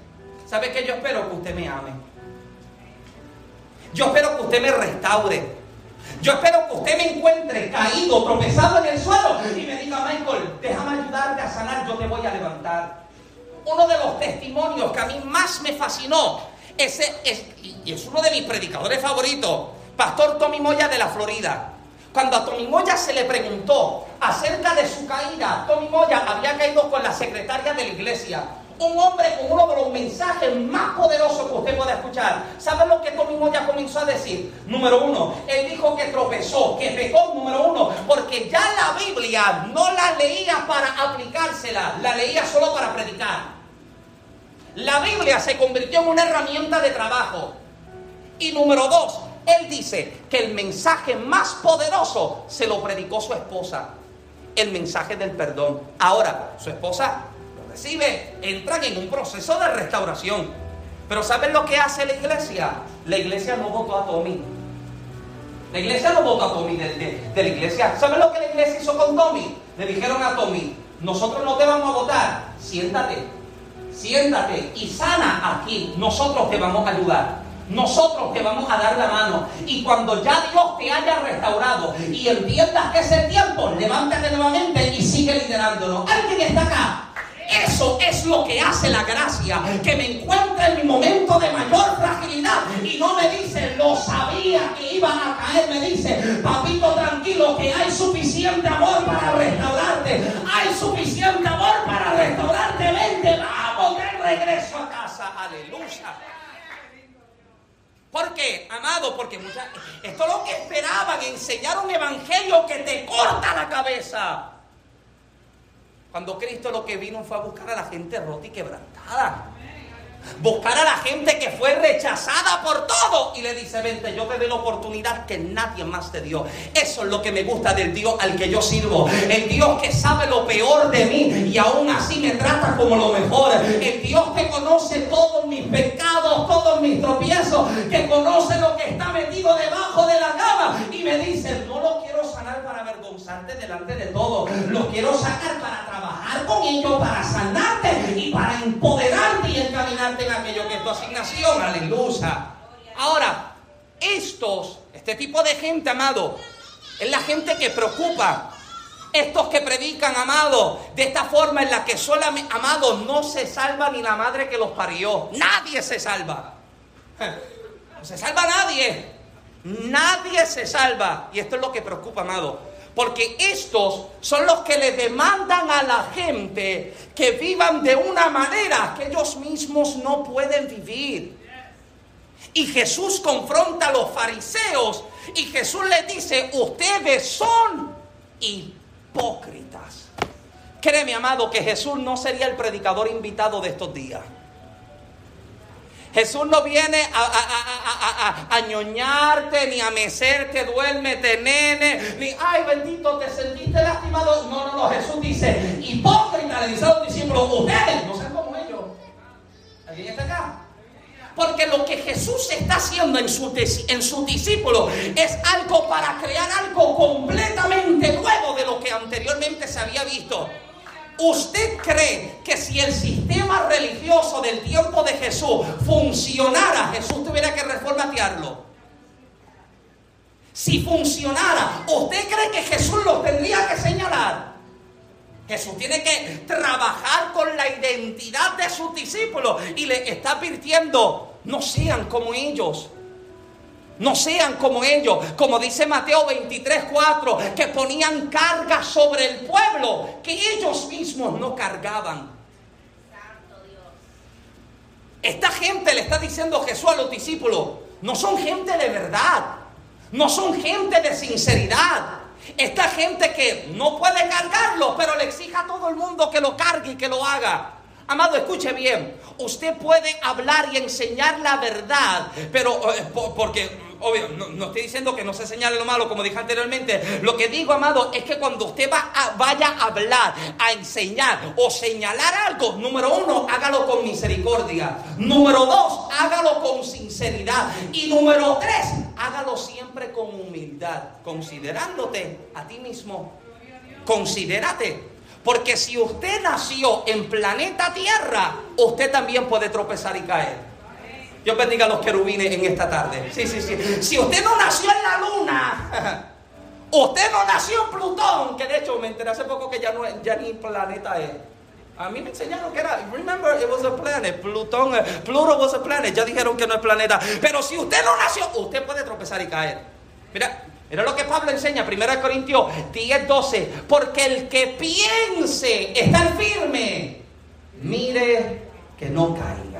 ¿Sabe qué yo espero? Que usted me ame. Yo espero que usted me restaure. Yo espero que usted me encuentre caído, tropezado en el suelo y me diga, Michael, déjame ayudarte a sanar, yo te voy a levantar. Uno de los testimonios que a mí más me fascinó, es, y es uno de mis predicadores favoritos, Pastor Tommy Moya de la Florida. Cuando a Tommy Moya se le preguntó acerca de su caída, Tommy Moya había caído con la secretaria de la iglesia un hombre con uno de los mensajes más poderosos que usted puede escuchar. ¿Sabe lo que Tommy Moya comenzó a decir? Número uno, él dijo que tropezó, que pecó, número uno, porque ya la Biblia no la leía para aplicársela, la leía solo para predicar. La Biblia se convirtió en una herramienta de trabajo. Y número dos, él dice que el mensaje más poderoso se lo predicó su esposa, el mensaje del perdón. Ahora, su esposa recibe, entran en un proceso de restauración. Pero ¿saben lo que hace la iglesia? La iglesia no votó a Tommy. La iglesia no votó a Tommy de, la iglesia. ¿Saben lo que la iglesia hizo con Tommy? Le dijeron a Tommy, nosotros no te vamos a votar, siéntate, siéntate y sana aquí, nosotros te vamos a ayudar. Nosotros te vamos a dar la mano. Y cuando ya Dios te haya restaurado y entiendas que es el tiempo, levántate nuevamente y sigue liderándonos. ¿Alguien está acá? Eso es lo que hace la gracia, que me encuentra en mi momento de mayor fragilidad y no me dice, lo sabía que iban a caer, me dice, papito tranquilo, que hay suficiente amor para restaurarte, hay suficiente amor para restaurarte, vente, vamos, de regreso a casa, aleluya. ¿Por qué, amado? Porque muchas, esto es lo que esperaban, enseñar un evangelio que te corta la cabeza. Cuando Cristo lo que vino fue a buscar a la gente rota y quebrantada. Buscar a la gente que fue rechazada por todo. Y le dice, vente, yo te doy la oportunidad que nadie más te dio. Eso es lo que me gusta del Dios al que yo sirvo. El Dios que sabe lo peor de mí y aún así me trata como lo mejor. El Dios que conoce todos mis pecados, todos mis tropiezos. Que conoce lo que está metido debajo de la cama. Y me dice, no lo quiero sanar para avergonzarte delante de todos. Lo quiero sacar para trabajar con ellos, para sanarte y para empoderarte y encaminarte en aquello que es tu asignación. Aleluya. Ahora, estos, este tipo de gente, amado, es la gente que preocupa. Estos que predican, amado, de esta forma en la que solamente, amado, no se salva ni la madre que los parió. Nadie se salva. (laughs) No se salva nadie. Nadie se salva. Y esto es lo que preocupa, amado. Porque estos son los que le demandan a la gente que vivan de una manera que ellos mismos no pueden vivir. Y Jesús confronta a los fariseos y Jesús les dice, ustedes son hipócritas. Créeme, amado, que Jesús no sería el predicador invitado de estos días. Jesús no viene a, a, ñoñarte, ni a mecerte, duérmete, nene, ni, ay, bendito, te sentiste lastimado. No, no, no, Jesús dice, hipócrita, le dice a los discípulos, ustedes no sean como ellos. ¿Alguien está acá? Porque lo que Jesús está haciendo en, su, en sus discípulos es algo para crear algo completamente nuevo de lo que anteriormente se había visto. ¿Usted cree que si el sistema religioso del tiempo de Jesús funcionara, Jesús tuviera que reformatearlo? Si funcionara, ¿usted cree que Jesús lo tendría que señalar? Jesús tiene que trabajar con la identidad de sus discípulos y le está advirtiendo, no sean como ellos. No sean como ellos, como dice Mateo 23, 4, que ponían carga sobre el pueblo que ellos mismos no cargaban. Esta gente le está diciendo Jesús a los discípulos, no son gente de verdad, no son gente de sinceridad. Esta gente que no puede cargarlo, pero le exige a todo el mundo que lo cargue y que lo haga. Amado, escuche bien. Usted puede hablar y enseñar la verdad, pero eh, porque obvio, no, estoy diciendo que no se señale lo malo, como dije anteriormente. Lo que digo, amado, es que cuando usted va a, vaya a hablar, a enseñar o señalar algo, número uno, hágalo con misericordia. Número dos, hágalo con sinceridad. Y número tres, hágalo siempre con humildad, considerándote a ti mismo. Considérate. Porque si usted nació en planeta Tierra, usted también puede tropezar y caer. Dios bendiga a los querubines en esta tarde. Sí, sí, sí. Si usted no nació en la luna, (laughs) usted no nació en Plutón, que de hecho me enteré hace poco que ya, no, ya ni planeta es. A mí me enseñaron que era, remember, it was a planet, Plutón, eh, Pluto was a planet, ya dijeron que no es planeta. Pero si usted no nació, usted puede tropezar y caer. Mira, Mira lo que Pablo enseña, 1 Corintios 10, 12. Porque el que piense estar firme, mire que no caiga.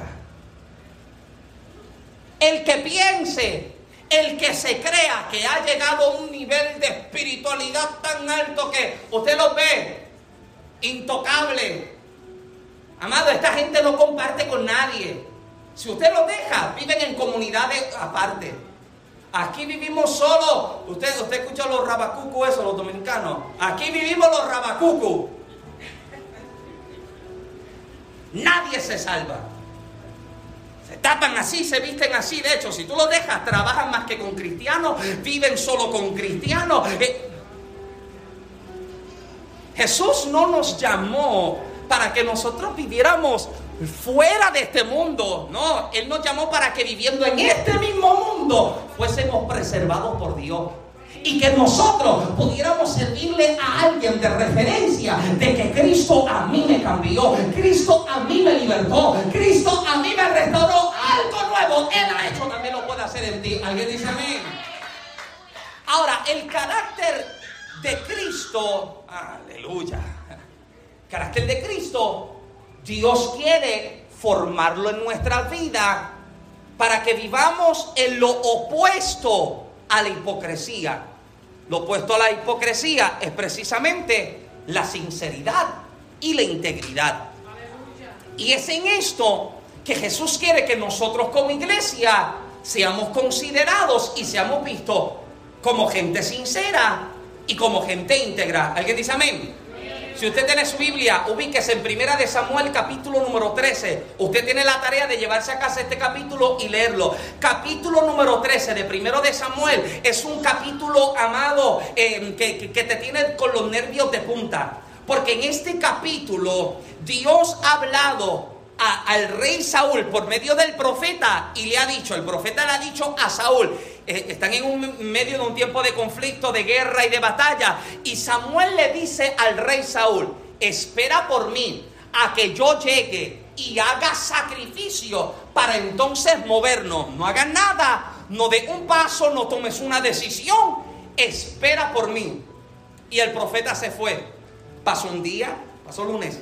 El que piense, el que se crea que ha llegado a un nivel de espiritualidad tan alto que usted lo ve intocable. Amado, esta gente no comparte con nadie. Si usted lo deja, viven en comunidades aparte. Aquí vivimos solo. Usted, usted escucha los rabacucu, eso, los dominicanos. Aquí vivimos los rabacucu. Nadie se salva. Tapan así, se visten así. De hecho, si tú los dejas, trabajan más que con cristianos, viven solo con cristianos. Eh, Jesús no nos llamó para que nosotros viviéramos fuera de este mundo. No, Él nos llamó para que viviendo en este mismo mundo fuésemos preservados por Dios. Y que nosotros pudiéramos servirle a alguien de referencia de que Cristo a mí me cambió, Cristo a mí me libertó, Cristo a mí me restauró algo nuevo. Él ha hecho, también lo puede hacer en ti. ¿Alguien dice amén? Ahora, el carácter de Cristo, aleluya, carácter de Cristo Dios quiere formarlo en nuestra vida para que vivamos en lo opuesto a la hipocresía. Lo opuesto a la hipocresía es precisamente la sinceridad y la integridad. Y es en esto que Jesús quiere que nosotros como iglesia seamos considerados y seamos vistos como gente sincera y como gente íntegra. ¿Alguien dice amén? Si usted tiene su Biblia, ubíquese en Primera de Samuel capítulo número 13. Usted tiene la tarea de llevarse a casa este capítulo y leerlo. Capítulo número 13 de Primero de Samuel es un capítulo amado eh, que, que te tiene con los nervios de punta. Porque en este capítulo Dios ha hablado al rey Saúl por medio del profeta y le ha dicho, el profeta le ha dicho a Saúl, están en un medio de un tiempo de conflicto, de guerra y de batalla, y Samuel le dice al rey Saúl, espera por mí a que yo llegue y haga sacrificio para entonces movernos. No hagas nada, no dé un paso, no tomes una decisión, espera por mí. Y el profeta se fue. Pasó un día, pasó lunes,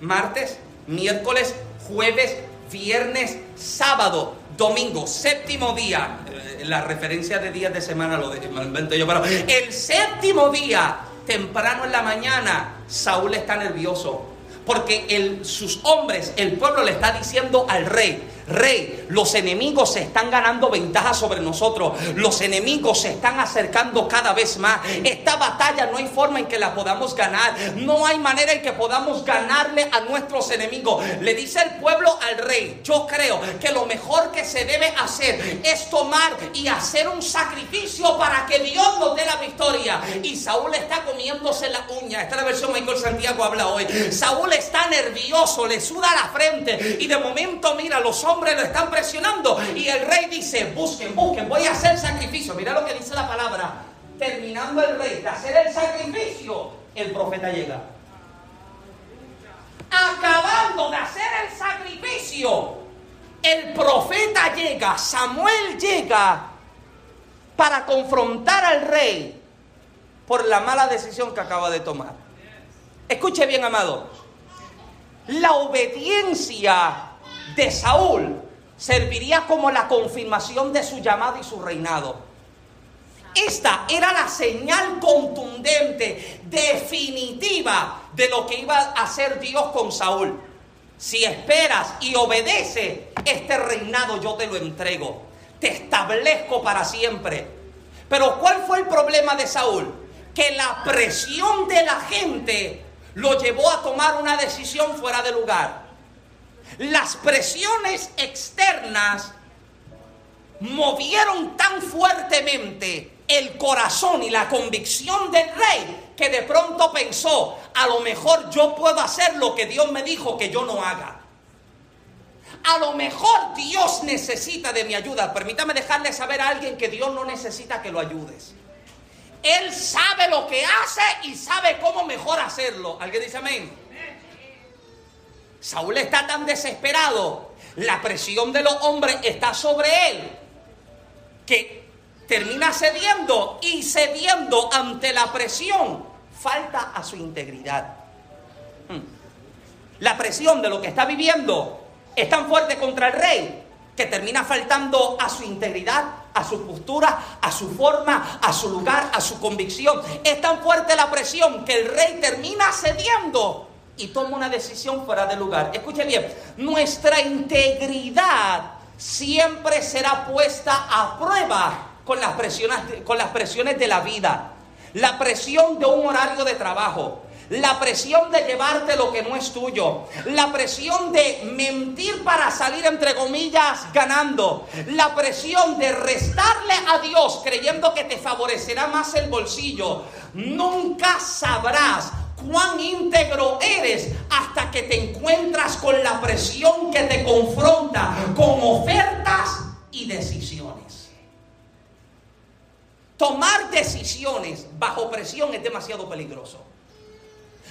martes, miércoles, jueves, viernes, sábado, domingo, séptimo día. Eh, la referencia de días de semana lo, invento yo, el séptimo día, temprano en la mañana, Saúl está nervioso. Porque sus hombres, el pueblo le está diciendo al rey, Rey, los enemigos se están ganando ventaja sobre nosotros. Los enemigos se están acercando cada vez más. Esta batalla no hay forma en que la podamos ganar. No hay manera en que podamos ganarle a nuestros enemigos. Le dice el pueblo al rey, yo creo que lo mejor que se debe hacer es tomar y hacer un sacrificio para que Dios nos dé la victoria. Y Saúl está comiéndose la uña. Esta es la versión Michael Santiago habla hoy. Saúl está nervioso, le suda la frente y de momento mira los lo están presionando. Y el rey dice, busquen, busquen, voy a hacer sacrificio. Mira lo que dice la palabra. Terminando el rey de hacer el sacrificio, el profeta llega. Acabando de hacer el sacrificio, el profeta llega, Samuel llega para confrontar al rey por la mala decisión que acaba de tomar. Escuche bien, amado. La obediencia de Saúl serviría como la confirmación de su llamado y su reinado. Esta era la señal contundente, definitiva de lo que iba a hacer Dios con Saúl. Si esperas y obedeces, este reinado yo te lo entrego. Te establezco para siempre. Pero ¿cuál fue el problema de Saúl? Que la presión de la gente lo llevó a tomar una decisión fuera de lugar. Las presiones externas movieron tan fuertemente el corazón y la convicción del rey que de pronto pensó, a lo mejor yo puedo hacer lo que Dios me dijo que yo no haga. A lo mejor Dios necesita de mi ayuda. Permítame dejarle saber a alguien que Dios no necesita que lo ayudes. Él sabe lo que hace y sabe cómo mejor hacerlo. ¿Alguien dice amén? Saúl está tan desesperado, la presión de los hombres está sobre él, que termina cediendo y cediendo ante la presión, falta a su integridad. Hmm. La presión de lo que está viviendo es tan fuerte contra el rey que termina faltando a su integridad, a su postura, a su forma, a su lugar, a su convicción. Es tan fuerte la presión que el rey termina cediendo y toma una decisión fuera de lugar. Escuche bien, nuestra integridad siempre será puesta a prueba con las presiones, con las presiones de la vida. La presión de un horario de trabajo, la presión de llevarte lo que no es tuyo, la presión de mentir para salir entre comillas ganando, la presión de restarle a Dios creyendo que te favorecerá más el bolsillo. Nunca sabrás cuán íntegro eres hasta que te encuentras con la presión que te confronta con ofertas y decisiones. Tomar decisiones bajo presión es demasiado peligroso.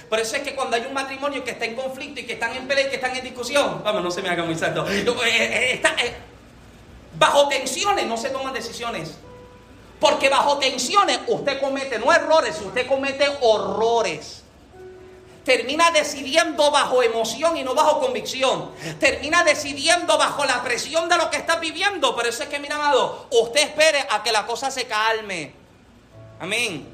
Por eso es que cuando hay un matrimonio que está en conflicto y que están en pelea y que están en discusión, vamos, no se me haga muy santo. Eh, eh, eh, bajo tensiones no se toman decisiones. Porque bajo tensiones usted comete no errores, usted comete horrores. Termina decidiendo bajo emoción y no bajo convicción. Termina decidiendo bajo la presión de lo que está viviendo. Por eso es que, mi amado, usted espere a que la cosa se calme. Amén.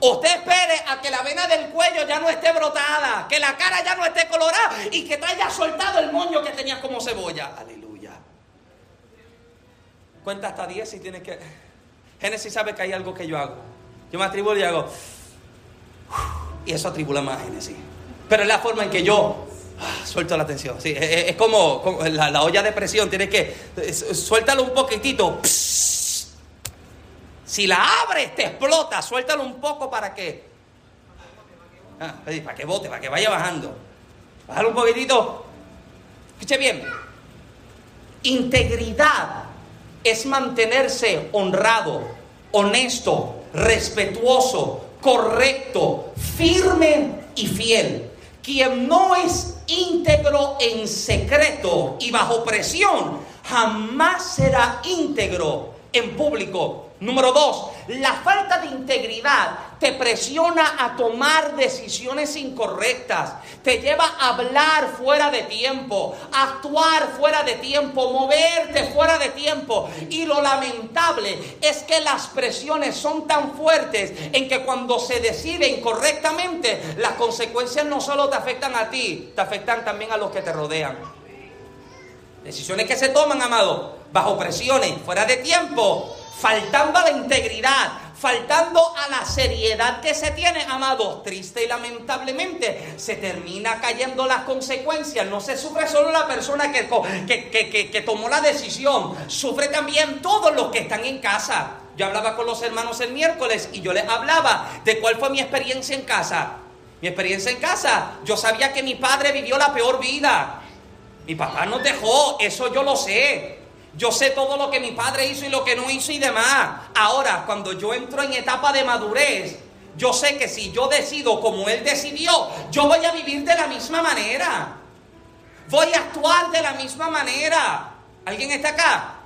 Usted espere a que la vena del cuello ya no esté brotada, que la cara ya no esté colorada y que te haya soltado el moño que tenías como cebolla. Aleluya. Cuenta hasta 10 y tienes que... Génesis sabe que hay algo que yo hago. Yo me atribuyo y hago... Y eso atribula más a Génesis. Pero es la forma en que yo ah, suelto la tensión. Sí, es, como, la, olla de presión. Tienes que... Suéltalo un poquitito. Si la abres, te explota. Suéltalo un poco para que. Ah, para que bote, para que vaya bajando. Bájalo un poquitito. Escuche bien. Integridad es mantenerse honrado, honesto, respetuoso, correcto, firme y fiel. Quien no es íntegro en secreto y bajo presión, jamás será íntegro en público Número dos, la falta de integridad te presiona a tomar decisiones incorrectas, te lleva a hablar fuera de tiempo, actuar fuera de tiempo, moverte fuera de tiempo. Y lo lamentable es que las presiones son tan fuertes en que cuando se decide incorrectamente, las consecuencias no solo te afectan a ti, te afectan también a los que te rodean. Decisiones que se toman, amado, bajo presiones, fuera de tiempo, faltando a la integridad, faltando a la seriedad que se tiene, amados, triste y lamentablemente se termina cayendo las consecuencias. No se sufre solo la persona que, que, que, tomó la decisión, sufre también todos los que están en casa. Yo hablaba con los hermanos el miércoles y yo les hablaba de cuál fue mi experiencia en casa. Mi experiencia en casa, yo sabía que mi padre vivió la peor vida. Mi papá nos dejó, eso yo lo sé. Yo sé todo lo que mi padre hizo y lo que no hizo y demás. Ahora, cuando yo entro en etapa de madurez, yo sé que si yo decido como él decidió, yo voy a vivir de la misma manera. Voy a actuar de la misma manera. ¿Alguien está acá?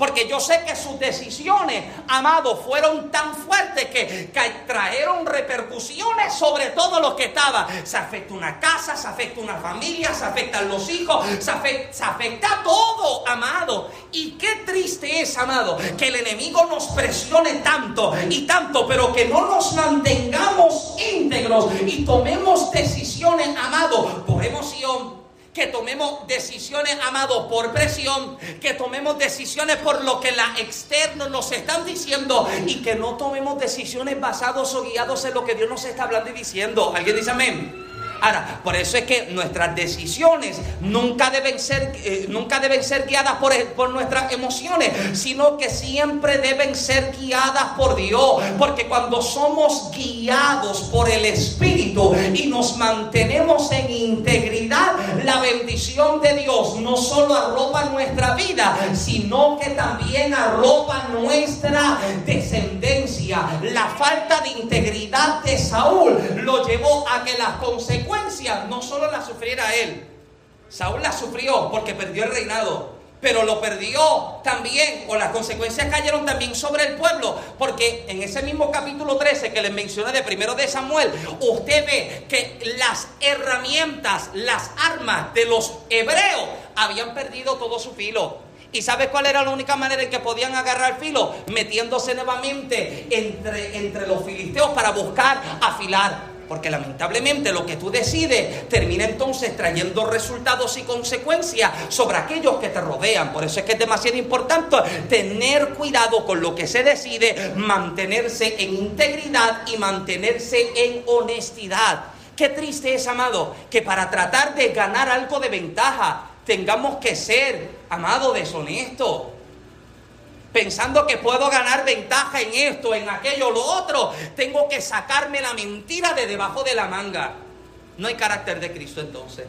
Porque yo sé que sus decisiones, amados, fueron tan fuertes que, trajeron repercusiones sobre todo lo que estaba. Se afecta una casa, se afecta una familia, se afectan los hijos, se afecta, se todo, amado. Y qué triste es, amado, que el enemigo nos presione tanto y tanto, pero que no nos mantengamos íntegros y tomemos decisiones, amado, por emoción que tomemos decisiones, amados, por presión, que tomemos decisiones por lo que la externos nos están diciendo y que no tomemos decisiones basados o guiados en lo que Dios nos está hablando y diciendo. ¿Alguien dice amén? Ahora, por eso es que nuestras decisiones nunca deben ser, eh, nunca deben ser guiadas por, por nuestras emociones, sino que siempre deben ser guiadas por Dios. Porque cuando somos guiados por el Espíritu y nos mantenemos en integridad, la bendición de Dios no solo arropa nuestra vida, sino que también arropa nuestra descendencia. La falta de integridad de Saúl lo llevó a que las consecuencias no solo las sufriera él, Saúl las sufrió porque perdió el reinado, pero lo perdió también, o las consecuencias cayeron también sobre el pueblo, porque en ese mismo capítulo 13 que les mencioné de primero de Samuel, usted ve que las herramientas, las armas de los hebreos habían perdido todo su filo. ¿Y sabes cuál era la única manera en que podían agarrar filo? Metiéndose nuevamente entre, entre los filisteos para buscar afilar. Porque lamentablemente lo que tú decides termina entonces trayendo resultados y consecuencias sobre aquellos que te rodean. Por eso es que es demasiado importante tener cuidado con lo que se decide, mantenerse en integridad y mantenerse en honestidad. Qué triste es, amado, que para tratar de ganar algo de ventaja tengamos que ser, amado, deshonesto pensando que puedo ganar ventaja en esto, en aquello, lo otro, tengo que sacarme la mentira de debajo de la manga. No hay carácter de Cristo entonces.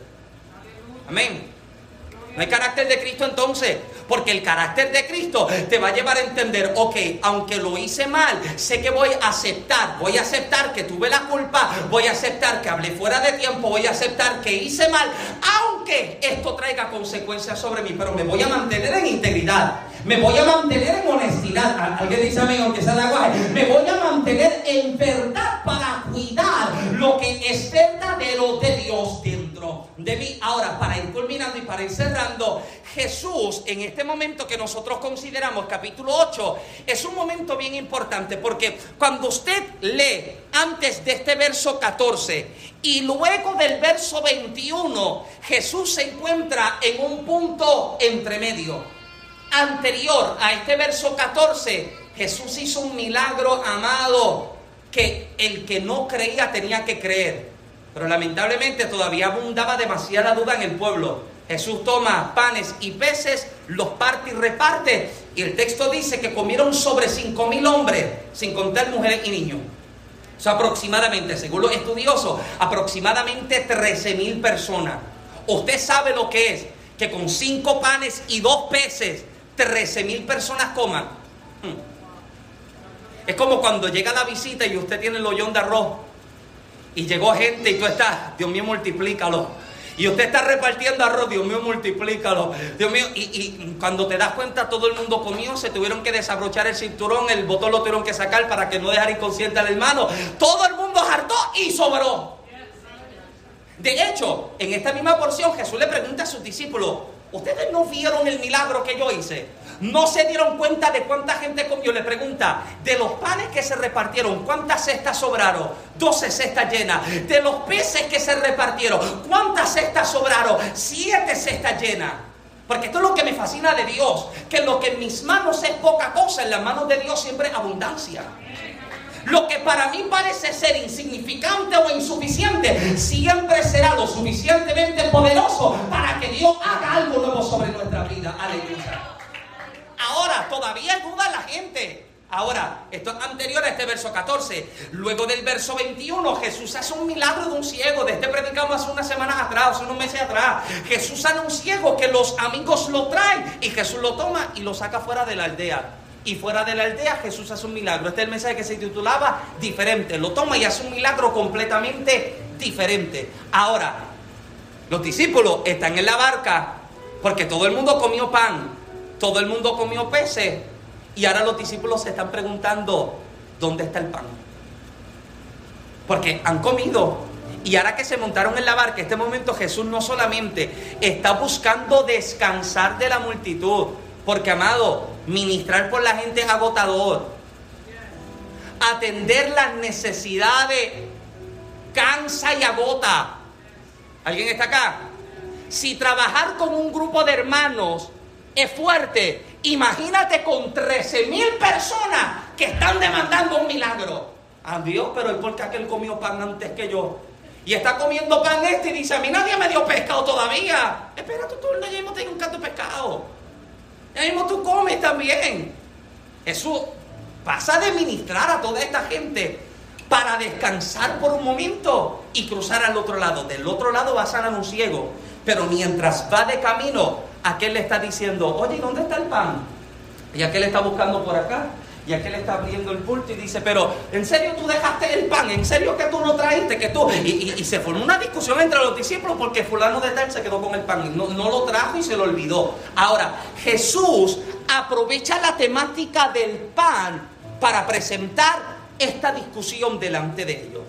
Amén. No hay carácter de Cristo entonces, porque el carácter de Cristo te va a llevar a entender, ok, aunque lo hice mal, sé que voy a aceptar, voy a aceptar que tuve la culpa, voy a aceptar que hablé fuera de tiempo, voy a aceptar que hice mal, aunque esto traiga consecuencias sobre mí, pero me voy a mantener en integridad. Me voy a mantener en honestidad. Alguien dice amén, aunque sea de aguaje. Me voy a mantener en verdad para cuidar lo que es verdadero de Dios dentro de mí. Ahora, para ir culminando y para ir cerrando, Jesús, en este momento que nosotros consideramos capítulo 8, es un momento bien importante porque cuando usted lee antes de este verso 14 y luego del verso 21, Jesús se encuentra en un punto entre medio anterior a este verso 14, Jesús hizo un milagro amado que el que no creía tenía que creer. Pero lamentablemente todavía abundaba demasiada duda en el pueblo. Jesús toma panes y peces, los parte y reparte. Y el texto dice que comieron sobre cinco mil hombres, sin contar mujeres y niños. O sea, aproximadamente, según los estudiosos, aproximadamente 13 mil personas. Usted sabe lo que es que con cinco panes y dos peces 13 mil personas coman. Hmm. Es como cuando llega la visita y usted tiene el hoyón de arroz y llegó gente y tú estás, Dios mío, multiplícalo. Y usted está repartiendo arroz, Dios mío, multiplícalo. Dios mío, y, cuando te das cuenta, todo el mundo comió, se tuvieron que desabrochar el cinturón, el botón lo tuvieron que sacar para que no dejar inconsciente al hermano. Todo el mundo hartó y sobró. De hecho, en esta misma porción, Jesús le pregunta a sus discípulos: ¿Ustedes no vieron el milagro que yo hice? ¿No se dieron cuenta de cuánta gente comió? Le pregunta, de los panes que se repartieron, ¿cuántas cestas sobraron? 12 cestas llenas. De los peces que se repartieron, ¿cuántas cestas sobraron? Siete cestas llenas. Porque esto es lo que me fascina de Dios, que lo que en mis manos es poca cosa, en las manos de Dios siempre es abundancia. Lo que para mí parece ser insignificante o insuficiente, siempre será lo suficientemente poderoso para Dios haga algo nuevo sobre nuestra vida. Aleluya. Ahora, todavía duda la gente. Ahora, esto es anterior a este verso 14. Luego del verso 21, Jesús hace un milagro de un ciego. De este predicamos hace unas semanas atrás, hace unos meses atrás. Jesús sana un ciego que los amigos lo traen y Jesús lo toma y lo saca fuera de la aldea y fuera de la aldea Jesús hace un milagro. Este es el mensaje que se titulaba diferente. Lo toma y hace un milagro completamente diferente. Ahora, los discípulos están en la barca porque todo el mundo comió pan, todo el mundo comió peces y ahora los discípulos se están preguntando, ¿dónde está el pan? Porque han comido. Y ahora que se montaron en la barca, en este momento Jesús no solamente está buscando descansar de la multitud, porque, amado, ministrar por la gente es agotador. Atender las necesidades cansa y agota. ¿Alguien está acá? Si trabajar con un grupo de hermanos es fuerte, imagínate con 13 mil personas que están demandando un milagro. A Dios, pero ¿y por qué aquel comió pan antes que yo? Y está comiendo pan este y dice, a mí nadie me dio pescado todavía. Espera tu turno, ya mismo tengo un canto de pescado. Ya mismo tú comes también. Eso pasa de ministrar a toda esta gente para descansar por un momento y cruzar al otro lado. Del otro lado va a sanar un ciego. Pero mientras va de camino, aquel le está diciendo, oye, ¿dónde está el pan? Y aquel está buscando por acá. Y aquel está abriendo el pulto y dice, pero ¿en serio tú dejaste el pan? ¿En serio que tú no traíste? Que tú... Y, se formó una discusión entre los discípulos porque fulano de tal se quedó con el pan. No, no lo trajo y se lo olvidó. Ahora, Jesús aprovecha la temática del pan para presentar esta discusión delante de ellos.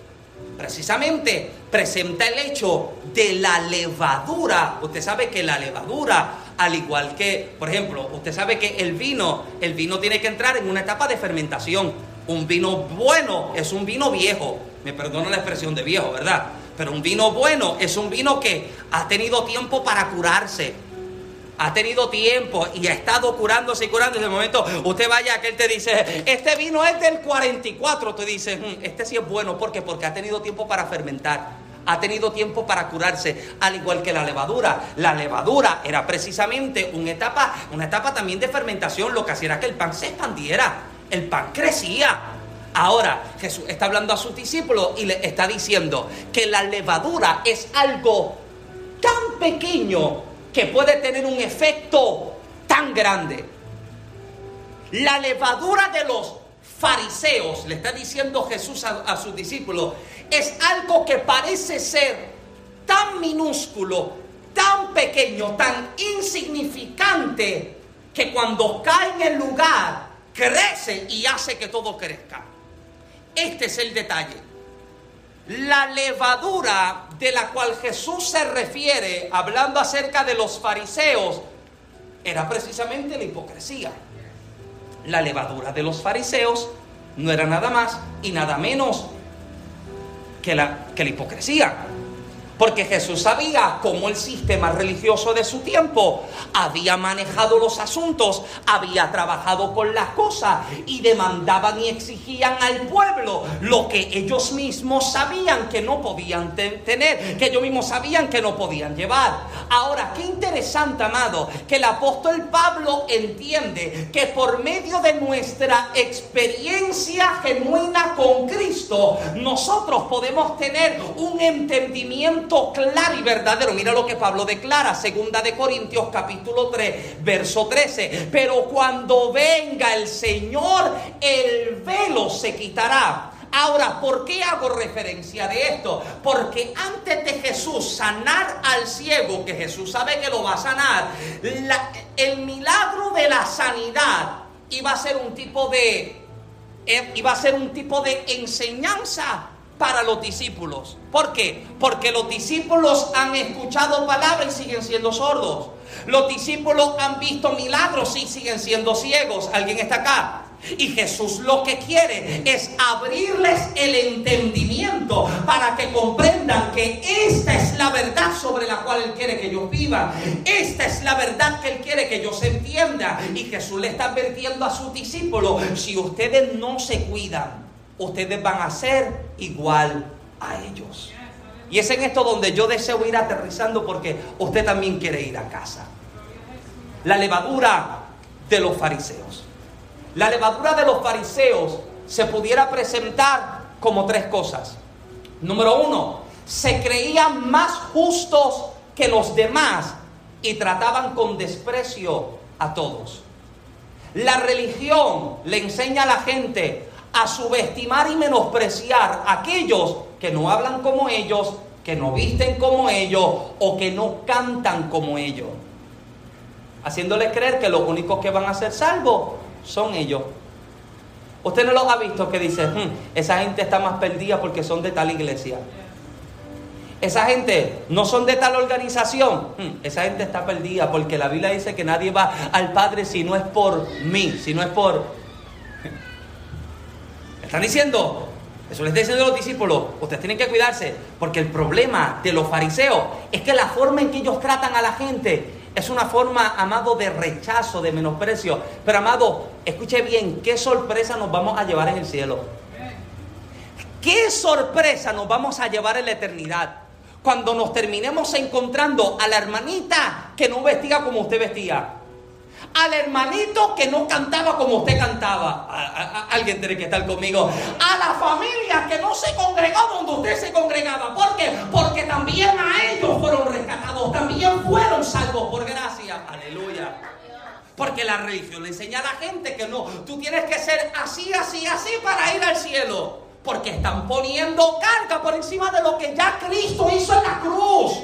Precisamente presenta el hecho de la levadura. Usted sabe que la levadura al igual que, por ejemplo, usted sabe que el vino, el vino tiene que entrar en una etapa de fermentación. Un vino bueno es un vino viejo. Me perdono la expresión de viejo, ¿verdad? Pero un vino bueno es un vino que ha tenido tiempo para curarse. Ha tenido tiempo y ha estado curándose y curándose. En el momento usted vaya, que él te dice, este vino es del 44. Tú dices, mm, este sí es bueno. ¿Por qué? Porque ha tenido tiempo para fermentar ha tenido tiempo para curarse, al igual que la levadura. La levadura era precisamente una etapa, una etapa también de fermentación, lo que hacía era que el pan se expandiera, el pan crecía. Ahora Jesús está hablando a sus discípulos y le está diciendo que la levadura es algo tan pequeño que puede tener un efecto tan grande. La levadura de los fariseos, le está diciendo Jesús a, sus discípulos, es algo que parece ser tan minúsculo, tan pequeño, tan insignificante, que cuando cae en el lugar, crece y hace que todo crezca. Este es el detalle. La levadura de la cual Jesús se refiere, hablando acerca de los fariseos, era precisamente la hipocresía. La levadura de los fariseos no era nada más y nada menos que la, que la hipocresía. Porque Jesús sabía cómo el sistema religioso de su tiempo había manejado los asuntos, había trabajado con las cosas y demandaban y exigían al pueblo lo que ellos mismos sabían que no podían tener, que ellos mismos sabían que no podían llevar. Ahora, qué interesante, amado, que el apóstol Pablo entiende que por medio de nuestra experiencia genuina con Cristo, nosotros podemos tener un entendimiento claro y verdadero. Mira lo que Pablo declara, segunda de Corintios capítulo 3, verso 13. Pero cuando venga el Señor, el velo se quitará. Ahora, ¿por qué hago referencia de esto? Porque antes de Jesús sanar al ciego, que Jesús sabe que lo va a sanar, el milagro de la sanidad iba a ser un tipo de eh, iba a ser un tipo de enseñanza para los discípulos. ¿Por qué? Porque los discípulos han escuchado palabras y siguen siendo sordos. Los discípulos han visto milagros y siguen siendo ciegos. ¿Alguien está acá? Y Jesús lo que quiere es abrirles el entendimiento para que comprendan que esta es la verdad sobre la cual Él quiere que ellos vivan. Esta es la verdad que Él quiere que ellos entiendan. Y Jesús le está advirtiendo a sus discípulos, si ustedes no se cuidan, ustedes van a ser igual a ellos. Y es en esto donde yo deseo ir aterrizando porque usted también quiere ir a casa. La levadura de los fariseos. La levadura de los fariseos se pudiera presentar como tres cosas. Número uno, se creían más justos que los demás y trataban con desprecio a todos. La religión le enseña a la gente a subestimar y menospreciar a aquellos que no hablan como ellos, que no visten como ellos o que no cantan como ellos. Haciéndoles creer que los únicos que van a ser salvos son ellos. Usted no los ha visto que dice, hmm, esa gente está más perdida porque son de tal iglesia. Esa gente no son de tal organización. Hmm, esa gente está perdida porque la Biblia dice que nadie va al Padre si no es por mí, si no es por están diciendo, eso les está diciendo a los discípulos, ustedes tienen que cuidarse, porque el problema de los fariseos es que la forma en que ellos tratan a la gente es una forma, amado, de rechazo, de menosprecio. Pero, amado, escuche bien, qué sorpresa nos vamos a llevar en el cielo. qué sorpresa nos vamos a llevar en la eternidad cuando nos terminemos encontrando a la hermanita que no vestía como usted vestía al hermanito que no cantaba como usted cantaba. alguien tiene que estar conmigo. A la familia que no se congregó donde usted se congregaba. ¿Por qué? Porque también a ellos fueron rescatados. También fueron salvos por gracia. Aleluya. Porque la religión le enseña a la gente que no, tú tienes que ser así, así, así para ir al cielo. Porque están poniendo carga por encima de lo que ya Cristo hizo en la cruz.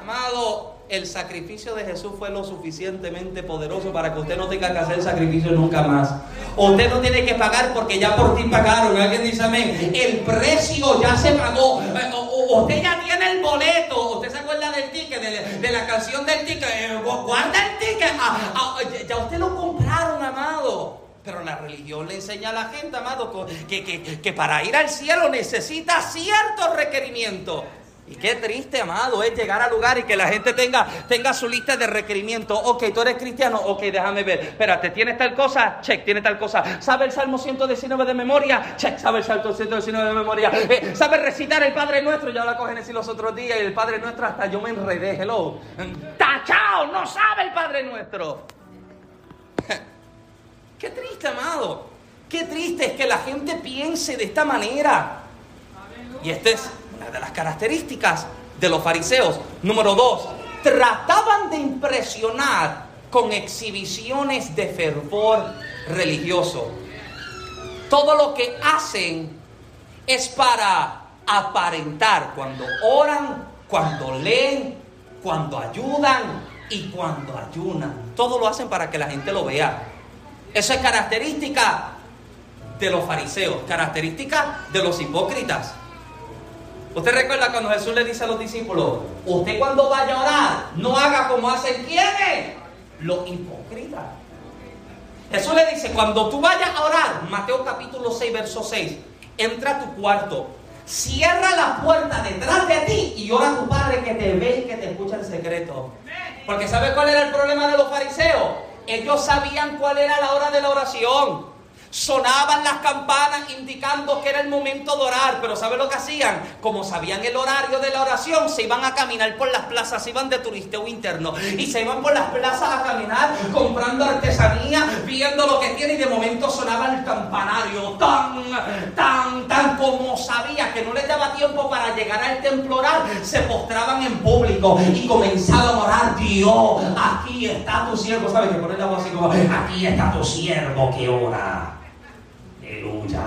Amado, el sacrificio de Jesús fue lo suficientemente poderoso para que usted no tenga que hacer sacrificio nunca más. Usted no tiene que pagar porque ya por ti pagaron. Alguien dice amén. El precio ya se pagó. Eh, usted ya tiene el boleto. Usted se acuerda del ticket, de, la canción del ticket. Eh, guarda el ticket. Ah, ah, ya usted lo compraron, amado. Pero la religión le enseña a la gente, amado, que, que, que para ir al cielo necesita ciertos requerimientos. Y qué triste, amado, es llegar al lugar y que la gente tenga, tenga su lista de requerimientos. Ok, tú eres cristiano. Ok, déjame ver. Espérate, ¿tienes tal cosa? Check, tiene tal cosa. ¿Sabe el Salmo 119 de memoria? Check, ¿sabe el Salmo 119 de memoria? Eh, ¿Sabe recitar el Padre Nuestro? Ya la cogen así los otros días y el Padre Nuestro hasta yo me enredé. Hello. ¡Tachao! No sabe el Padre Nuestro. (laughs) Qué triste, amado. Qué triste es que la gente piense de esta manera. Y este es una de las características de los fariseos. Número dos, trataban de impresionar con exhibiciones de fervor religioso. Todo lo que hacen es para aparentar cuando oran, cuando leen, cuando ayudan y cuando ayunan. Todo lo hacen para que la gente lo vea. Eso es característica de los fariseos, característica de los hipócritas. Usted recuerda cuando Jesús le dice a los discípulos, usted cuando vaya a orar, no haga como hacen quienes, los hipócritas. Jesús le dice, cuando tú vayas a orar, Mateo capítulo 6, verso 6, entra a tu cuarto, cierra la puerta detrás de ti y ora a tu Padre que te ve y que te escucha en secreto. Porque ¿sabe cuál era el problema de los fariseos? Ellos sabían cuál era la hora de la oración. Sonaban las campanas indicando que era el momento de orar, pero ¿sabe lo que hacían? Como sabían el horario de la oración, se iban a caminar por las plazas, iban de turisteo interno y se iban por las plazas a caminar comprando artesanía, viendo lo que tiene y de momento sonaba el campanario tan, tan, tan como sabía que no les daba tiempo para llegar al templo orar, se postraban en público y comenzaban a orar, Dios, aquí está tu siervo, ¿sabes? Que poner la voz así como, aquí está tu siervo que ora. Aleluya.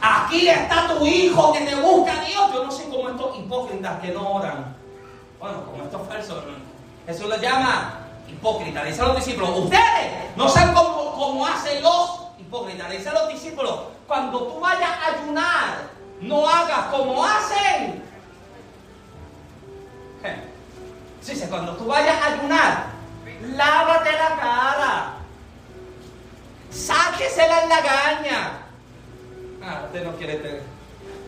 Aquí está tu hijo que te busca a Dios. Yo no sé cómo estos hipócritas que no oran. Bueno, como estos falsos. Jesús les llama hipócritas. Dice a los discípulos, ustedes no saben cómo, hacen los hipócritas. Dice a los discípulos, cuando tú vayas a ayunar, no hagas como hacen. Dice, cuando tú vayas a ayunar, lávate la cara Sáquesela en la gaña. Ah, usted no quiere tener.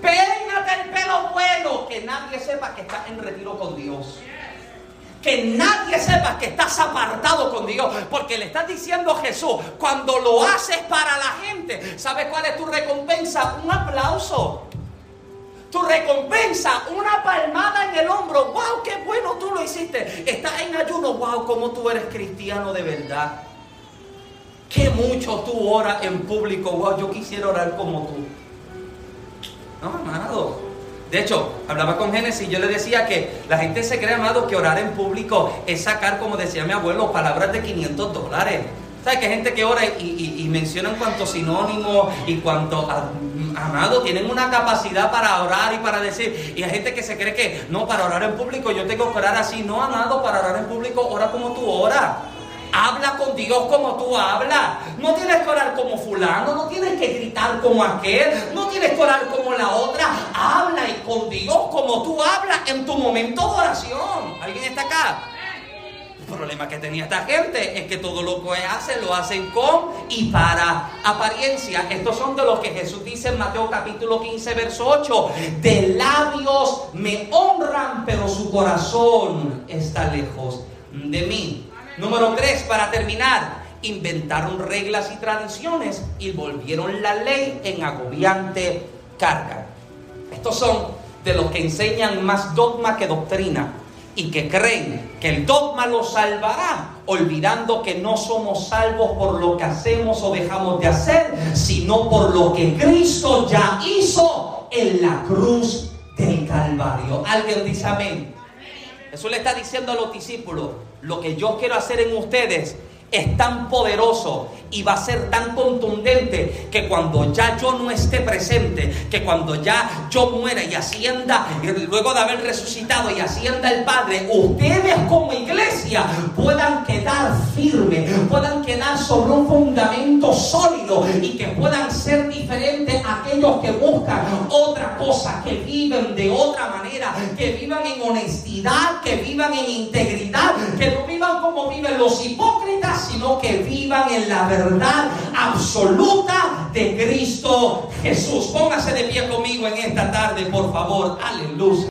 Peínate el pelo bueno, que nadie sepa que estás en retiro con Dios. Que nadie sepa que estás apartado con Dios. Porque le estás diciendo a Jesús, cuando lo haces para la gente, ¿sabes cuál es tu recompensa? Un aplauso. Tu recompensa, una palmada en el hombro. ¡Wow! ¡Qué bueno tú lo hiciste! Estás en ayuno. ¡Wow! ¿Cómo tú eres cristiano de verdad? Qué mucho tú oras en público. Wow, yo quisiera orar como tú. No, amado. De hecho, hablaba con Génesis y yo le decía que la gente se cree, amado, que orar en público es sacar, como decía mi abuelo, palabras de 500 dólares. ¿Sabes que hay gente que ora y, y, mencionan cuantos sinónimos y cuanto, amado, tienen una capacidad para orar y para decir? Y hay gente que se cree que, no, para orar en público yo tengo que orar así. No, amado, para orar en público, ora como tú oras. Habla con Dios como tú hablas. No tienes que orar como fulano, no tienes que gritar como aquel, no tienes que orar como la otra. Habla y con Dios como tú hablas en tu momento de oración. ¿Alguien está acá? El problema que tenía esta gente es que todo lo que hacen lo hacen con y para apariencia. Estos son de los que Jesús dice en Mateo capítulo 15, verso 8. De labios me honran, pero su corazón está lejos de mí. Número tres, para terminar, inventaron reglas y tradiciones y volvieron la ley en agobiante carga. Estos son de los que enseñan más dogma que doctrina y que creen que el dogma los salvará, olvidando que no somos salvos por lo que hacemos o dejamos de hacer, sino por lo que Cristo ya hizo en la cruz del Calvario. Alguien dice amén. Jesús le está diciendo a los discípulos, lo que yo quiero hacer en ustedes es tan poderoso y va a ser tan contundente que cuando ya yo no esté presente, que cuando ya yo muera y ascienda, luego de haber resucitado y ascienda el Padre, ustedes como iglesia puedan quedar firmes, puedan quedar sobre un fundamento sólido y que puedan ser diferentes a aquellos que buscan otra cosa, que viven de otra manera, que vivan en honestidad, que vivan en integridad, que no vivan como viven los hipócritas, sino que vivan en la verdad absoluta de Cristo Jesús. Póngase de pie conmigo en esta tarde, por favor. Aleluya.